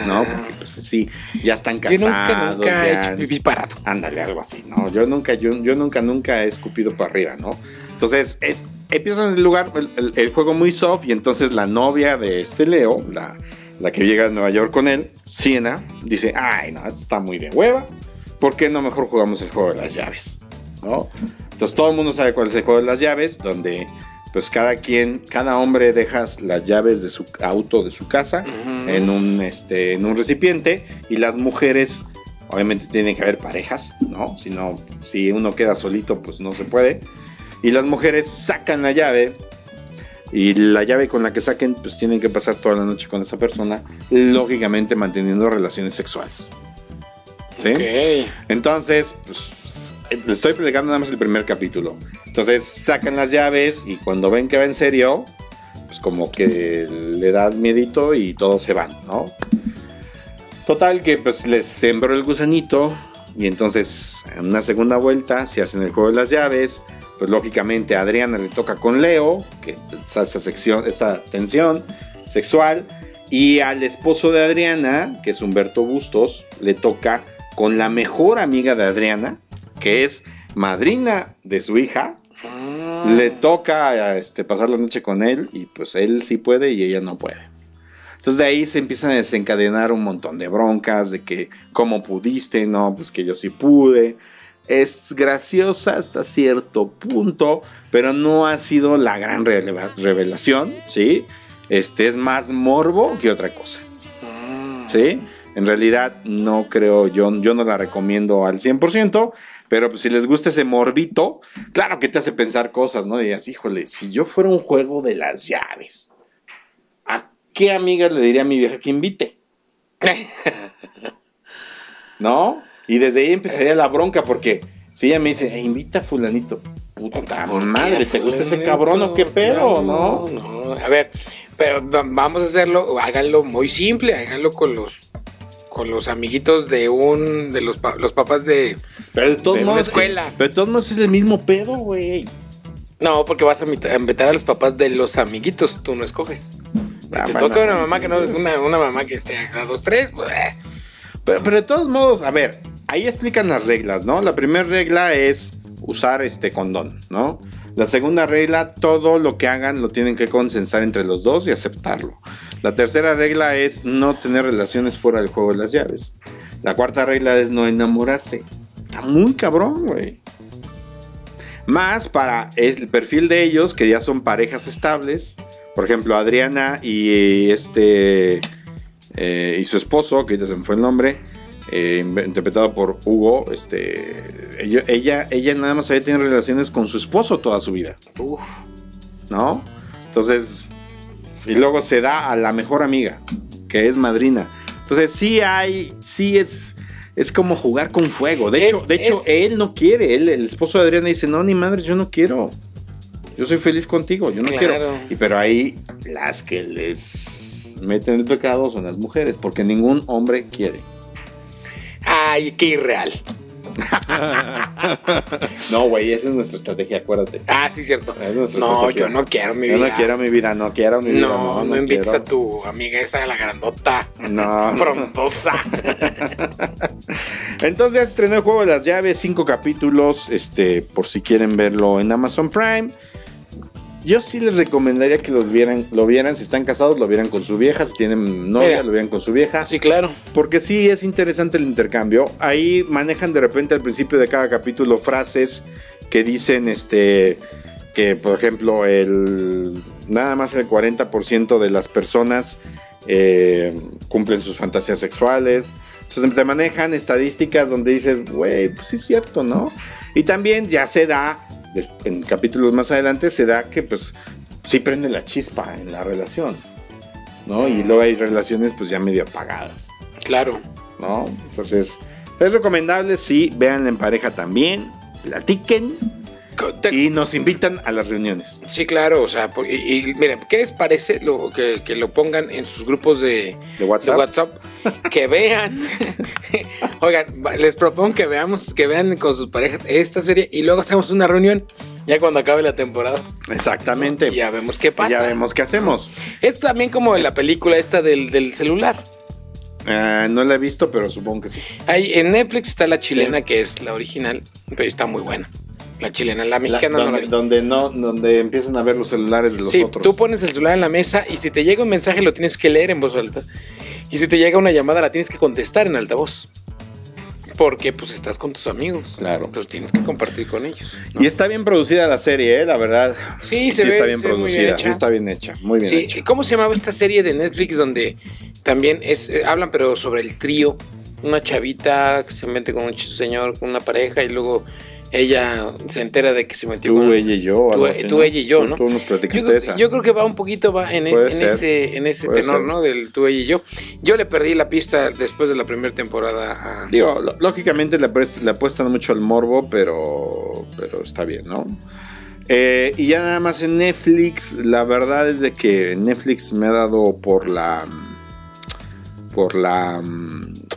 ¿no? Porque pues sí, ya están Yo nunca, casados. nunca he ya- pipí parado. Ándale, algo así, ¿no? Yo nunca, yo, yo nunca, nunca he escupido para arriba, ¿no? Entonces, es, empieza en el lugar, el, el- el juego muy soft, y entonces la novia de este Leo, la, la que llega a Nueva York con él, Siena, dice, ay, no, esto está muy de hueva, ¿por qué no mejor jugamos el juego de las llaves? ¿No? Entonces todo el mundo sabe cuál es el juego de las llaves, donde pues cada quien, cada hombre deja las llaves de su auto, de su casa, en, un, este, en un recipiente, y las mujeres Obviamente tienen que haber parejas, ¿no? Si no, si uno queda solito, pues no se puede. Y las mujeres sacan la llave. Y la llave con la que saquen, pues tienen que pasar toda la noche con esa persona. Lógicamente manteniendo relaciones sexuales. ¿Sí? Entonces, pues, le estoy predicando nada más el primer capítulo. Entonces, sacan las llaves y cuando ven que va en serio, pues como que le das miedito y todos se van, ¿no? Total que pues les sembró el gusanito y entonces en una segunda vuelta se hacen el juego de las llaves. Pues lógicamente a Adriana le toca con Leo, que está esa sección, esa tensión sexual. Y al esposo de Adriana, que es Humberto Bustos, le toca con la mejor amiga de Adriana, que es madrina de su hija. Le toca este, pasar la noche con él y pues él sí puede y ella no puede. Entonces de ahí se empiezan a desencadenar un montón de broncas de que cómo pudiste, no, pues que yo sí pude. Es graciosa hasta cierto punto, pero no ha sido la gran revelación, ¿sí? Este es más morbo que otra cosa. ¿Sí? En realidad no creo, yo, yo no la recomiendo al 100%, pero pues si les gusta ese morbito, claro que te hace pensar cosas, ¿no? Y híjole, si yo fuera un juego de las llaves, ¿a qué amiga le diría a mi vieja que invite? ¿No? Y desde ahí empezaría la bronca porque si ella me dice, "Eh, invita a fulanito, puta madre, ¿te gusta ese cabrón o qué pedo, no? No, a ver, pero no, vamos a hacerlo, háganlo muy simple, háganlo con los con los amiguitos de un de los, pa- los papás de Pero de todos De una modos, escuela. sí, pero de todos modos es el mismo pedo, güey. No, porque vas a invitar a los papás de los amiguitos, tú no escoges. Si Ah, te toca una mamá sí, que no una, una mamá que esté a dos, tres, pues, eh. Pero, pero de todos modos, a ver, ahí explican las reglas, ¿no? La primera regla es usar este condón, ¿no? La segunda regla, todo lo que hagan lo tienen que consensar entre los dos y aceptarlo. La tercera regla es no tener relaciones fuera del juego de las llaves. La cuarta regla es no enamorarse. Está muy cabrón, güey. Más para el perfil de ellos, que ya son parejas estables. Por ejemplo, Adriana y este eh, y su esposo, que ya se me fue el nombre, eh, interpretado por Hugo, este, ella, ella, ella nada más había tenido relaciones con su esposo toda su vida. Uf. ¿No? Entonces, y luego se da a la mejor amiga, que es madrina. Entonces, sí hay, sí es, es como jugar con fuego. De Es- hecho, de hecho él no quiere, él, el esposo de Adriana dice, no, ni madre, yo no quiero. Yo soy feliz contigo, yo no Claro. quiero. Y pero ahí las que les meten el pecado son las mujeres, porque ningún hombre quiere. Ay, qué irreal. No, güey, esa es nuestra estrategia, acuérdate. Ah, sí, cierto. Es No, estrategia. yo no quiero mi Yo vida. no quiero mi vida, no quiero mi vida. No, No, no, invites quiero. a tu amiga esa, la grandota. No. Frondosa. Entonces estrenó el juego de las llaves, cinco capítulos, este, por si quieren verlo en Amazon Prime. Yo sí les recomendaría que lo vieran, lo vieran, si están casados, lo vieran con su vieja, si tienen novia, Mira. lo vieran con su vieja. sí, claro. Porque sí es interesante el intercambio. Ahí manejan de repente al principio de cada capítulo frases que dicen este que por ejemplo el nada más el 40% de las personas eh, cumplen sus fantasías sexuales. Entonces te manejan estadísticas donde dices, güey, pues sí es cierto, ¿no? Y también ya se da, en capítulos más adelante, se da que pues sí prende la chispa en la relación, ¿no? Y luego hay relaciones pues ya medio apagadas. Claro. ¿no? Entonces, es recomendable, sí, véanla en pareja también, platiquen te- y nos invitan a las reuniones. Sí, claro, o sea, y, y miren, ¿qué les parece lo que, que lo pongan en sus grupos de, De WhatsApp. de WhatsApp? Que vean, oigan, les propongo que veamos, que vean con sus parejas esta serie y luego hacemos una reunión ya cuando acabe la temporada. Exactamente. Y ya vemos qué pasa. ya vemos qué hacemos. Es también como en la película esta del, del celular. Ah, no la he visto, pero supongo que sí. Hay, en Netflix está la chilena, que es la original, pero está muy buena. La chilena, la mexicana La- no la donde, vi. donde no, donde empiezan a ver los celulares de los Sí, otros. tú pones el celular en la mesa y si te llega un mensaje lo tienes que leer en voz alta. Y si te llega una llamada la tienes que contestar en altavoz. Porque pues estás con tus amigos. Claro. Entonces tienes que compartir con ellos. ¿no? Y está bien producida la serie, ¿eh? la verdad. Sí, se ve- está bien se producida, sí está bien hecha, muy bien Sí, hecha. ¿Cómo se llamaba esta serie de Netflix donde también es eh, hablan pero sobre el trío? Una chavita que se mete con un señor, con una pareja y luego ella se entera de que se metió Tú, con ella y yo. Tú, algo así, tú, ¿no? ella y yo, Tú- ¿no? Tú nos Yo platicaste creo, esa. yo creo que va un poquito va en, es- ese, en ese Puede tenor, ser. ¿no? Del tú, ella y yo. Yo le perdí la pista después de la primera temporada a... Digo, lógicamente le, le apuestan mucho al morbo, pero, pero está bien, ¿no? Eh, y ya nada más en Netflix, la verdad es de que Netflix me ha dado por la... Por la...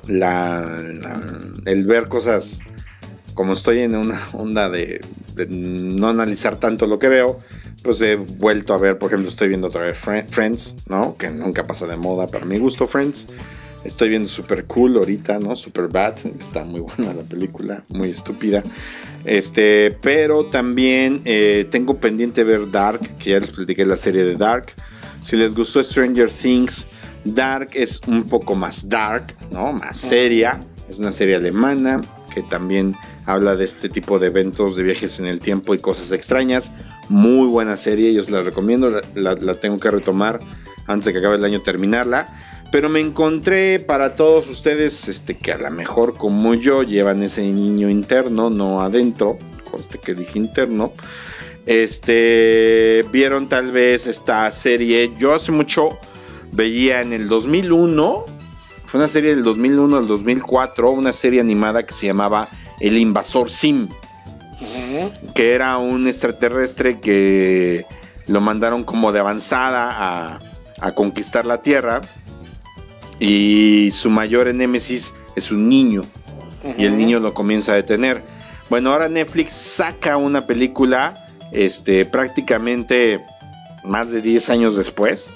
la, la- el ver cosas como estoy en una onda de, de no analizar tanto lo que veo, pues he vuelto a ver, por ejemplo, estoy viendo otra vez Fri- Friends, ¿no? Que nunca pasa de moda para mi gusto, Friends. Estoy viendo Super Cool ahorita, ¿no? Super Bad. Está muy buena la película, muy estúpida. Este, pero también eh, tengo pendiente ver Dark, que ya les platiqué la serie de Dark. Si les gustó Stranger Things, Dark es un poco más dark, ¿no? Más seria. Es una serie alemana que también habla de este tipo de eventos de viajes en el tiempo y cosas extrañas. Muy buena serie, yo os la recomiendo, la, tengo que retomar antes de que acabe el año terminarla. Pero me encontré para todos ustedes este, que a lo mejor como yo llevan ese niño interno, no adentro, conste que dije interno. Este, vieron tal vez esta serie, yo hace mucho veía en el 2001, fue una serie del 2001 al 2004, una serie animada que se llamaba El Invasor Sim, que era un extraterrestre que lo mandaron como de avanzada a, a conquistar la Tierra y su mayor enémesis es un niño y el niño lo comienza a detener. Bueno, ahora Netflix saca una película este, prácticamente más de 10 años después.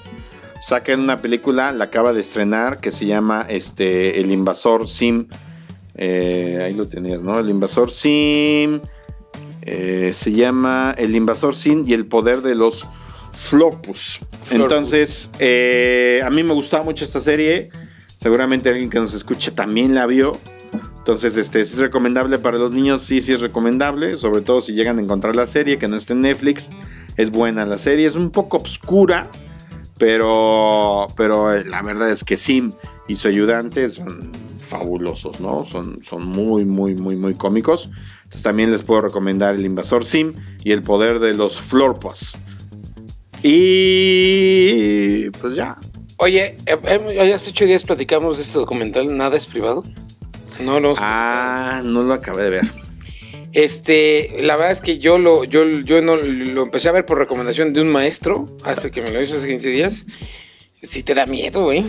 Sacan una película, la acaba de estrenar, que se llama este, El Invasor Sim. Eh, ahí lo tenías, ¿no? El Invasor Sim. Eh, se llama El Invasor Sin y el Poder de los Florpus. Entonces, eh, a mí me gustaba mucho esta serie. Seguramente alguien que nos escuche también la vio. Entonces, este, ¿es recomendable para los niños? Sí, sí es recomendable. Sobre todo si llegan a encontrar la serie, que no esté en Netflix. Es buena la serie. Es un poco oscura. Pero, pero la verdad es que Sim y su ayudante son fabulosos, ¿no? Son, son muy, muy, muy, muy cómicos. Entonces también les puedo recomendar El Invasor Sim y El Poder de los Florpus. Y pues ya. Oye, eh, eh, hace ocho días platicamos de este documental, ¿Nada es privado? No, no. Ah, no lo acabé de ver. Este, la verdad es que yo lo, yo, yo no lo empecé a ver por recomendación de un maestro, hace que me lo hizo hace 15 días. Sí te da miedo, ¿eh?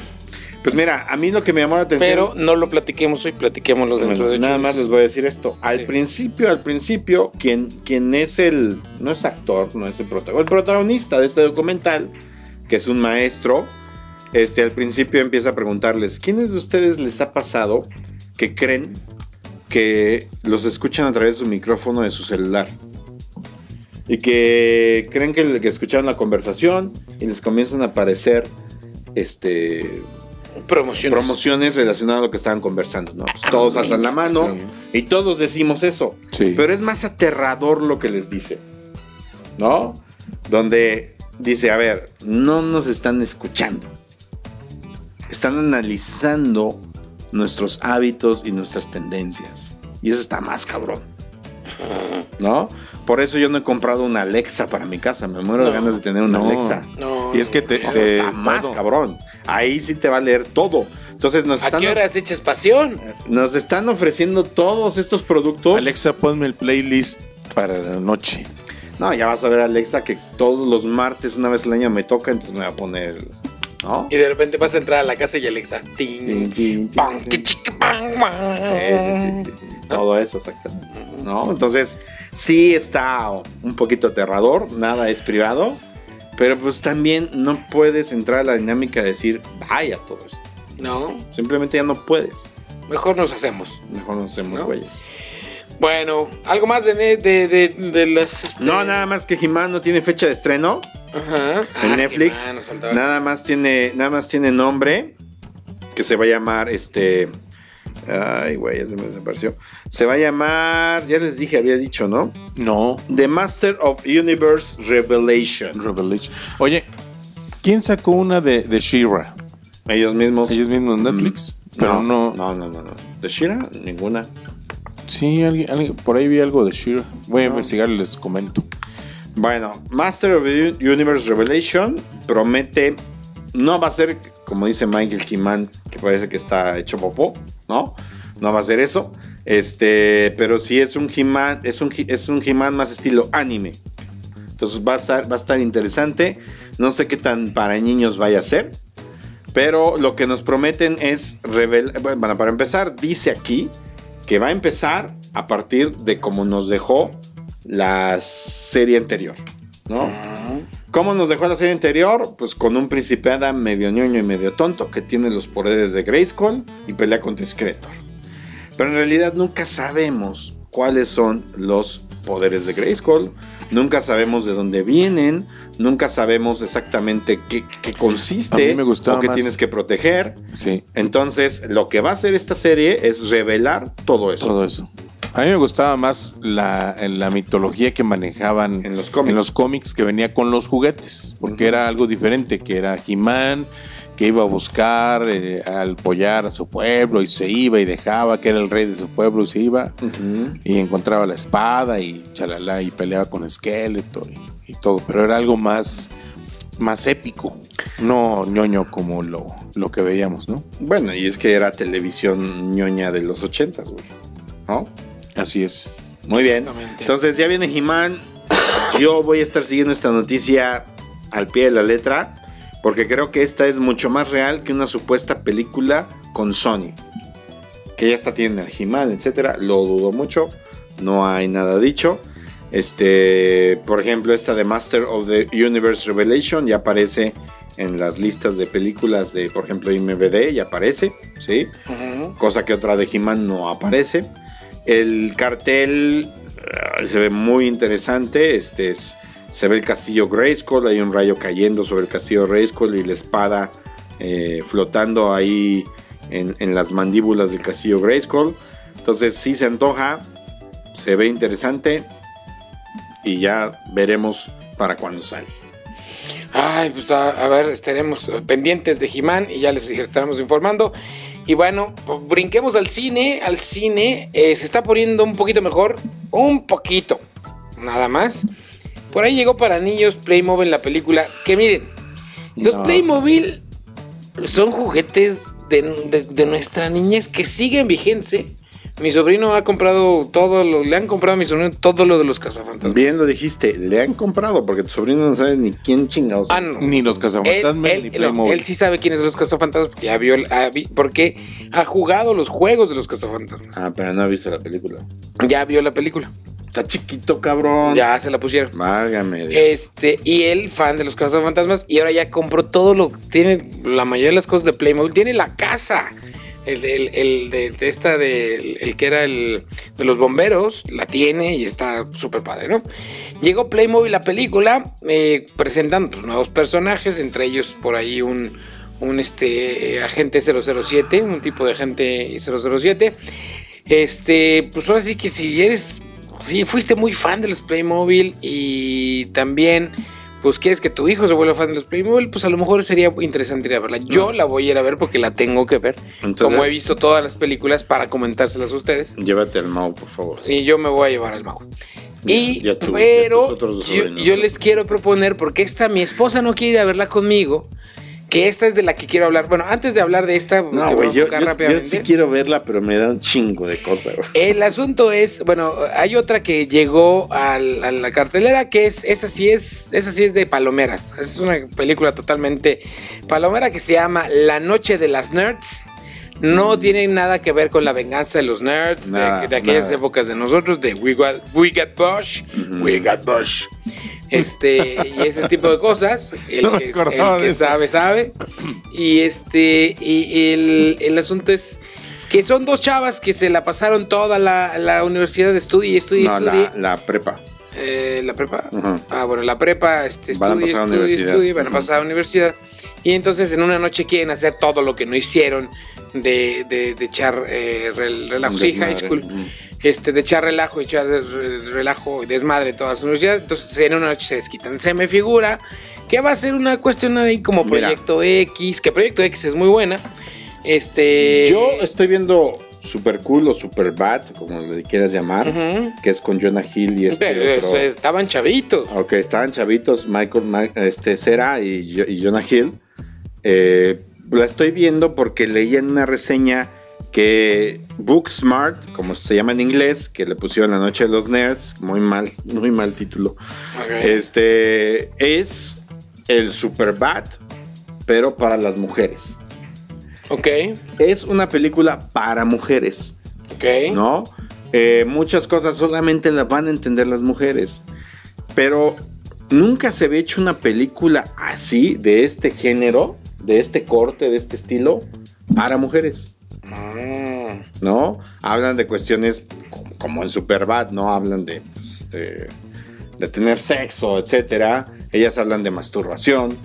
Pues mira, a mí lo que me llamó la atención. Pero no lo platiquemos hoy, platiquémoslo dentro Bueno, de nada más les voy a decir esto. Al Sí. principio, al principio, quien, quien es el. No es actor, no es el protagonista. El protagonista de este documental, que es un maestro, este, al principio empieza a preguntarles: ¿Quiénes de ustedes les ha pasado que creen que los escuchan a través de su micrófono de su celular? Y que creen que, que escucharon la conversación y les comienzan a aparecer este Promociones. promociones relacionadas a lo que estaban conversando, ¿no? Pues todos alzan la mano y todos decimos eso. Sí. Pero es más aterrador lo que les dice, ¿no? Donde dice, a ver, no nos están escuchando. Están analizando nuestros hábitos y nuestras tendencias. Y eso está más cabrón. ¿No? Por eso yo no he comprado una Alexa para mi casa. Me muero de No. ganas de tener una No. Alexa. No. Y es que te, te- está más todo. cabrón. Ahí sí te va a leer todo. Entonces nos ¿A están, qué horas echas pasión? nos están ofreciendo todos estos productos. Alexa, ponme el playlist para la noche. No, ya vas a ver Alexa que todos los martes, una vez al año me toca, entonces me voy a poner. ¿No? Y de repente vas a entrar a la casa y Alexa. ting, Tin, tin, tin, tin. pam. Sí, sí, sí, Todo eso, exactamente. ¿No? Entonces, sí está un poquito aterrador, nada es privado, pero pues también no puedes entrar a la dinámica de decir, vaya todo esto. No, Simplemente ya no puedes. mejor nos hacemos. Mejor nos hacemos ¿No? güeyes. Bueno, algo más de, de, de, de las. este- No, nada más que He-Man no tiene fecha de estreno Ajá. en Ah, Netflix. Nada más tiene, nada más tiene nombre que se va a llamar este. Ay, güey, ya se me desapareció. Se va a llamar, ya les dije, había dicho, ¿no? No, The Master of Universe Revelation. Revelation. Oye, ¿quién sacó una de, de She-Ra? Ellos mismos. Ellos mismos en Netflix. Pero no, no, no, no, no. ¿De Shira? Ninguna. Sí, alguien, alguien- por ahí vi algo de She-Ra. Voy a investigar y les comento. Bueno, Master of Universe Revelation promete. No va a ser, como dice Michael He-Man, que parece que está hecho popó, ¿no? No va a ser eso. Este, pero sí es un He-Man, es un, He- es un He-Man más estilo anime. Entonces va a, estar, va a estar interesante. No sé qué tan para niños vaya a ser. Pero lo que nos prometen es revelar. Bueno, para empezar, dice aquí que va a empezar a partir de como nos dejó la serie anterior, ¿no? ¿Cómo nos dejó la serie anterior? Pues con un príncipe Adam medio ñoño y medio tonto que tiene los poderes de Grayskull y pelea contra Skeletor. Pero en realidad nunca sabemos cuáles son los poderes de Grayskull, nunca sabemos de dónde vienen, nunca sabemos exactamente qué, qué consiste me o qué más- tienes que proteger. Sí, Entonces, lo que va a hacer esta serie es revelar todo eso. todo eso. A mí me gustaba más la, la mitología que manejaban En los cómics. en los cómics que venía con los juguetes, porque era algo diferente, que era He-Man, que iba a buscar, eh, al apoyar a su pueblo y se iba y dejaba, que era el rey de su pueblo y se iba y encontraba la espada y chalala y peleaba con Skeletor y, y todo, pero era algo más, más épico, no ñoño como lo, lo que veíamos, ¿no? Bueno, y es que era televisión ñoña de los ochentas, güey. ¿No? Así es. Muy bien. Entonces ya viene He-Man. Yo voy a estar siguiendo esta noticia al pie de la letra. Porque creo que esta es mucho más real que una supuesta película con Sony. Que ya está tiene el He-Man, etcétera. Lo dudo mucho. No hay nada dicho. Este, por ejemplo, esta de Master of the Universe Revelation ya aparece en las listas de películas de, por ejemplo, IMBD, ya aparece, ¿sí? Cosa que otra de He-Man no aparece. El cartel eh, se ve muy interesante. Este es, se ve el castillo Grayskull, hay un rayo cayendo sobre el castillo Grayskull y la espada eh, flotando ahí en, las mandíbulas del castillo Grayskull. Entonces sí se antoja, se ve interesante y ya veremos para cuándo sale. Ay, pues a, a ver, estaremos pendientes de Jimán y ya les estaremos informando. Y bueno, brinquemos al cine. Al cine eh, se está poniendo un poquito mejor. Un poquito. Nada más. Por ahí llegó para niños Playmobil la película. Que miren, los No. Playmobil son juguetes de, de- de nuestra niñez que siguen vigentes. Mi sobrino ha comprado todo lo, le han comprado a mi sobrino todo lo de los cazafantasmas. Bien lo dijiste, le han comprado porque tu sobrino no sabe ni quién chingados. Ah, no. Ni los Él, cazafantasmas él- ni no, Playmobil. él sí sabe quiénes son los cazafantasmas porque ya vio, vi- porque ha jugado los juegos de los cazafantasmas. Ah, pero no ha visto la película. Ya vio la película. Está chiquito, cabrón. Ya se la pusieron. Válgame. Dios. Este, y él, fan de los cazafantasmas, y ahora ya compró todo lo tiene, la mayoría de las cosas de Playmobil, tiene la casa. El, de, esta de el, que era el de los bomberos, la tiene y está súper padre, ¿no? Llegó Playmobil la película, eh, presentando nuevos personajes, entre ellos por ahí un, un este agente 007, un tipo de agente 007. Este, pues ahora sí que si eres, si fuiste muy fan de los Playmobil y también, pues quieres que tu hijo se vuelva fan de los Playmobil, pues a lo mejor sería interesante ir a verla. Yo la voy a ir a ver porque la tengo que ver. Entonces- como he visto todas las películas para comentárselas a ustedes. Llévate al Mau, por favor. Y yo me voy a llevar al. Ya- Y, ya tú, ya pero yo, yo les quiero proponer, porque esta, mi esposa no quiere ir a verla conmigo, que esta es de la que quiero hablar. Bueno, antes de hablar de esta, No, güey, yo, yo- sí quiero verla, pero me da un chingo de cosas. El asunto es, bueno, hay otra que llegó al- a la cartelera que es, esa sí es, esa sí es de palomeras. Es una película totalmente palomera que se llama La Noche de las Nerds. No tiene nada que ver con la venganza de los nerds, de- Nada, de, aquellas nada. épocas de nosotros, de We Got, We Got Bush, We Got Bush. Este, y ese tipo de cosas. El No que, el sabe, sabe. Y este, y el, el asunto es que son dos chavas que se la pasaron toda la, la universidad de estudio y estudio y No, estudio. la, la prepa. Eh, ¿La prepa? Ah, bueno, la prepa, este, Van a estudio, pasar a estudio, universidad. estudio, van a pasar a la universidad. Y entonces en una noche quieren hacer todo lo que no hicieron de, de, de echar eh, rel- relajo. Sí, high school. Ujú. Este, de echar relajo, echar de- re- relajo y desmadre todas las universidades. Entonces en una noche se desquitan. Se me figura que va a ser una cuestión ahí como Mira. Proyecto X, que Proyecto X es muy buena. Este. Yo estoy viendo Super Cool o Super Bad, como le quieras llamar, que es con Jonah Hill y este Pero otro. estaban chavitos. Ok, estaban chavitos, Michael, este, Cera y, y Jonah Hill. Eh, la estoy viendo porque leí en una reseña que Booksmart, como se llama en inglés, que le pusieron La Noche de los Nerds, muy mal, muy mal título. Este es el Superbad, pero para las mujeres. Ok, Es una película para mujeres. ok. ¿no? Eh, muchas cosas solamente las van a entender las mujeres. Pero nunca se había hecho una película así, de este género, de este corte, de este estilo, para mujeres, Mm. ¿No? Hablan de cuestiones como, como en Superbad, ¿no? Hablan de, pues, de, de tener sexo, etcétera. Ellas hablan de masturbación,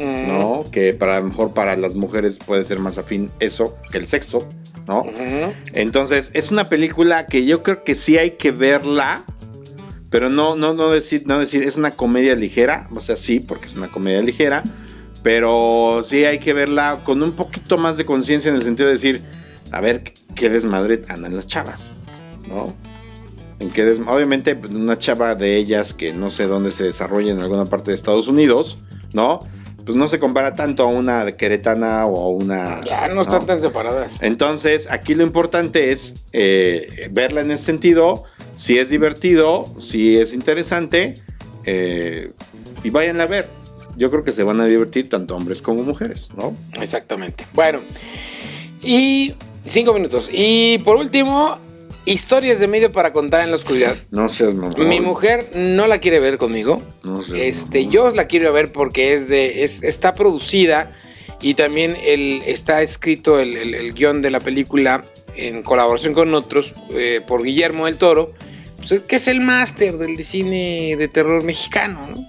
Mm. ¿no? Que para a lo mejor para las mujeres puede ser más afín eso que el sexo, ¿no? Entonces, es una película que yo creo que sí hay que verla, pero no, no, no decir, no decir, es una comedia ligera, o sea, sí, porque es una comedia ligera, pero sí hay que verla con un poquito más de conciencia en el sentido de decir, a ver, qué desmadre andan las chavas, ¿no? En qué Obviamente, pues, una chava de ellas que no sé dónde se desarrolla en alguna parte de Estados Unidos, ¿no? Pues no se compara tanto a una queretana o a una... Ya no están tan separadas. Entonces, aquí lo importante es eh, verla en ese sentido, si es divertido, si es interesante, eh, y vayan a ver. Yo creo que se van a divertir tanto hombres como mujeres, ¿no? Exactamente. Bueno, y cinco minutos. Y por último, historias de medio para contar en la oscuridad. No seas mamón. Mi mujer no la quiere ver conmigo. No seas Este, mamón. yo la quiero ver porque es de, es, está producida y también el, está escrito el, el- el guion de la película en colaboración con otros eh, por Guillermo del Toro. pues, que es el máster del cine de terror mexicano, ¿no?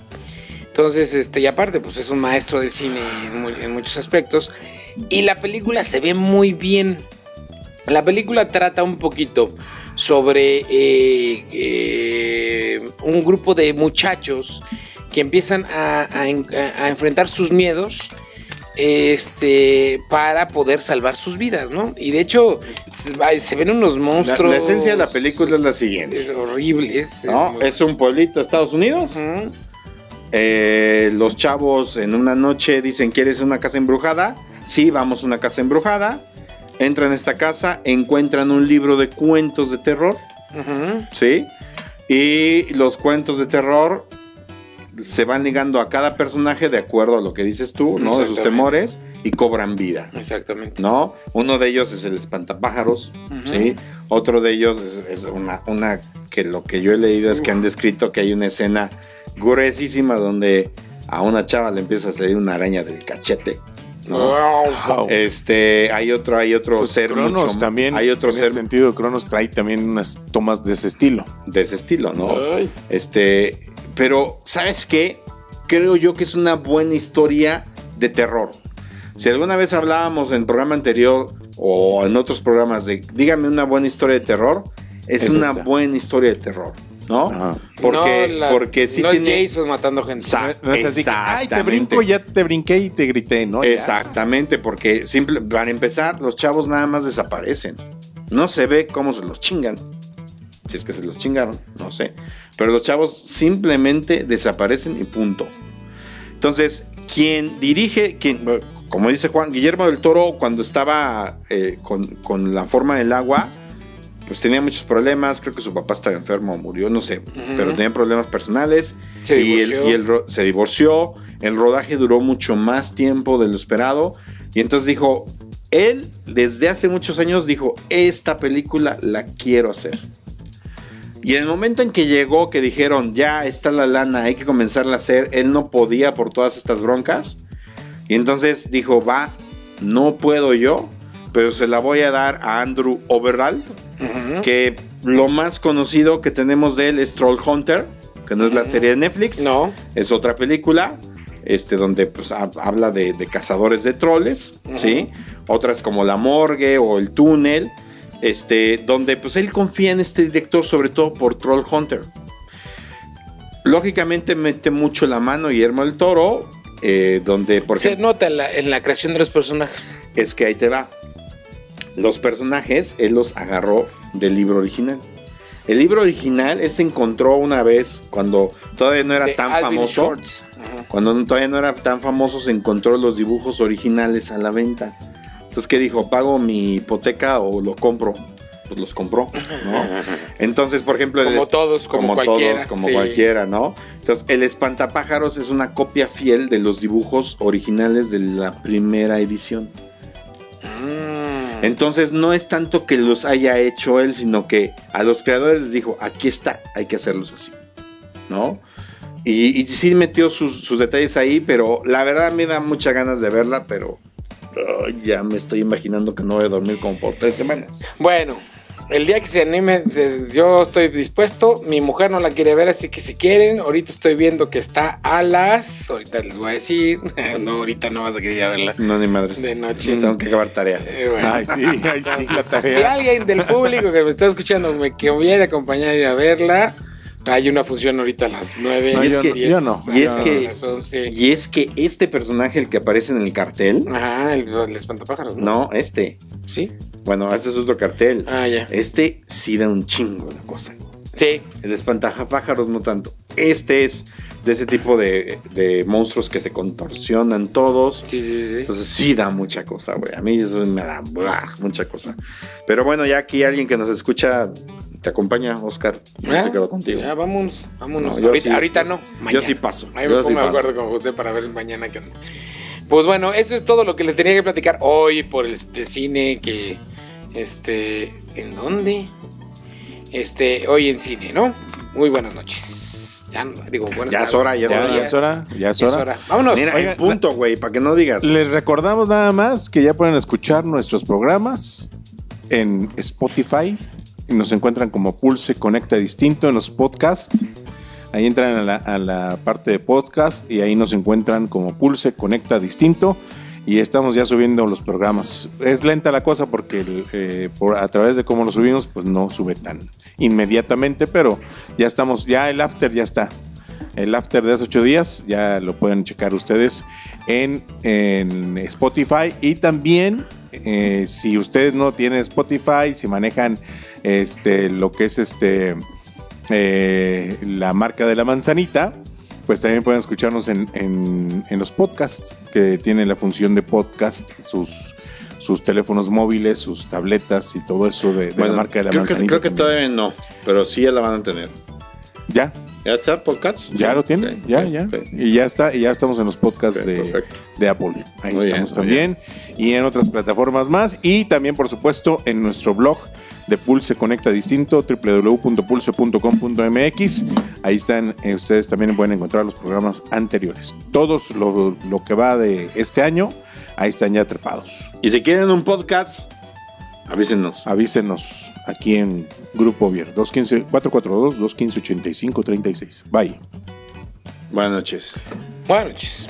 Entonces, este, y aparte, pues es un maestro del cine en, mu- en muchos aspectos. Y la película se ve muy bien. La película trata un poquito sobre eh, eh, un grupo de muchachos que empiezan a, a en- a enfrentar sus miedos este para poder salvar sus vidas, ¿no? Y de hecho se, ven unos La, monstruos. la esencia de la película es la siguiente. es horrible, es, ¿no? muy- Es un pueblito de Estados Unidos. Eh, los chavos en una noche dicen, ¿quieres una casa embrujada? Sí, vamos a una casa embrujada. Entran a esta casa, encuentran un libro de cuentos de terror. ¿sí? Y los cuentos de terror se van ligando a cada personaje de acuerdo a lo que dices tú, ¿no? De sus temores y cobran vida. Exactamente. ¿no? Uno de ellos es el espantapájaros. ¿sí? Otro de ellos es, es una, una que lo que yo he leído es que han descrito que hay una escena gruesísima donde a una chava le empieza a salir una araña del cachete. ¿No? Wow. Este, hay otro, hay otro Pues ser Cronos mucho- también, hay otro en ser ese sentido, Cronos trae también unas tomas de ese estilo. de ese estilo, ¿no? Ay. Este, pero ¿sabes qué? Creo yo que es una buena historia de terror. Si alguna vez hablábamos en el programa anterior o en otros programas de dígame una buena historia de terror, es, una buena historia de terror, ¿no? Ajá. Porque, No la- porque sí no tiene Jason matando gente. Sa- No es así que, ay, te Exactamente. brinco, ya te brinqué y te grité, ¿no? Ya. Exactamente, porque simple, para empezar, los chavos nada más desaparecen. No se ve cómo se los chingan. Si es que se los chingaron, no sé. Pero los chavos simplemente desaparecen y punto. Entonces, quien dirige, quien, como dice Juan, Guillermo del Toro, cuando estaba eh, con, con la forma del agua, pues tenía muchos problemas. Creo que su papá estaba enfermo, murió, no sé. Pero tenía problemas personales. Se y él, divorció. y él se divorció. El rodaje duró mucho más tiempo de lo esperado. Y entonces dijo, él desde hace muchos años dijo, esta película la quiero hacer. Y en el momento en que llegó, que dijeron, ya está la lana, hay que comenzarla a hacer, él no podía por todas estas broncas. Y entonces dijo, va, no puedo yo, pero se la voy a dar a Andrew Que lo más conocido que tenemos de él es Troll Hunter, que no es la serie de Netflix, No. es otra película, este, donde pues ha- habla de, de cazadores de troles, ¿sí? Otras como La Morgue o El Túnel, este, donde pues él confía en este director sobre todo por Troll Hunter. Lógicamente mete mucho la mano Guillermo del Toro, eh, donde Se nota en la, en la creación de los personajes. es que ahí te va. Los personajes él los agarró del libro original. El libro original él se encontró una vez cuando todavía no era De tan Alvin famoso. Cuando todavía no era tan famoso, se encontró los dibujos originales a la venta. Entonces, ¿qué dijo? ¿Pago mi hipoteca o lo compro? Pues los compró, ¿no? Entonces, por ejemplo... Como todos, como cualquiera, todos, como sí. cualquiera, ¿no? Entonces, el espantapájaros es una copia fiel de los dibujos originales de la primera edición. Mm. Entonces, no es tanto que los haya hecho él, sino que a los creadores les dijo, aquí está, hay que hacerlos así, ¿no? Y, y sí metió sus, sus detalles ahí, pero la verdad me da muchas ganas de verla, pero ya me estoy imaginando que no voy a dormir como por tres semanas. Bueno, el día que se anime, yo estoy dispuesto. Mi mujer no la quiere ver, así que si quieren, ahorita estoy viendo que está a las. Ahorita les voy a decir. No, ahorita no vas a querer ir a verla. No, ni madres. De noche. Tengo que acabar tarea. Eh, bueno. Ay, sí, ay, sí, la Si tarea. alguien del público que me está escuchando me quiere acompañar a ir a verla, hay una función ahorita a las 9. No, y es yo que- no, yo no. Y es No, que, sí. y es que este personaje, el que aparece en el cartel, Ajá, el, el espantapájaros, ¿no? no, este. ¿Sí? Bueno, este es otro cartel. Ah, ya. Este sí da un chingo de cosa. Sí. El espantapájaros no tanto. Este es de ese tipo de, de monstruos que se contorsionan todos. Sí, sí, sí. Entonces sí da mucha cosa, güey. A mí eso me da mucha cosa. Pero bueno, ya aquí alguien que nos escucha te acompaña, Oscar. Yo se quedo contigo. Ya, vámonos, vámonos. No, yo ahorita, sí- ahorita yo- no. yo mañana. sí paso, Ahí yo me sí de acuerdo con José para ver mañana qué onda. Pues bueno, eso es todo lo que le tenía que platicar hoy por el de cine que este ¿en dónde? Este, hoy en cine, ¿no? Muy buenas noches. Ya digo, buenas Ya es hora, ya es Ya, hora. ya es hora, ya es Ya es hora. hora. Vámonos. Mira, Oiga, en punto, güey, para que no digas. Les recordamos nada más que ya pueden escuchar nuestros programas en Spotify, nos encuentran como Pulse Conecta Distinto en los podcasts. Ahí entran a la, a la parte de podcast y ahí nos encuentran como Pulse Conecta Distinto y estamos ya subiendo los programas. Es lenta la cosa porque eh, por, a través de cómo lo subimos, pues no sube tan inmediatamente, pero ya estamos, ya el after ya está. El after de hace ocho días ya lo pueden checar ustedes en, en Spotify y también eh, si ustedes no tienen Spotify, si manejan este lo que es este eh, la marca de la manzanita, pues también pueden escucharnos en, en- en los podcasts que tienen la función de podcast, sus, sus teléfonos móviles, sus tabletas y todo eso de, de Bueno, la marca de la creo que, manzanita. creo que todavía no, pero sí ya la van a tener. Ya, ¿Ya está podcast? ya lo tienen, Ok, ya, ya. Y ya está, y ya estamos en los podcasts de, de Apple. Ahí Muy estamos también. Y en otras plataformas más. Y también, por supuesto, en nuestro blog de Pulse Conecta Distinto, www.pulse.com.mx. Ahí están, eh, ustedes también pueden encontrar los programas anteriores. Todos lo, lo que va de este año, ahí están ya trepados. Y si quieren un podcast, avísenos. Avísenos aquí en Grupo Vier, 215 442-215-8536. Bye. Buenas noches. Buenas noches.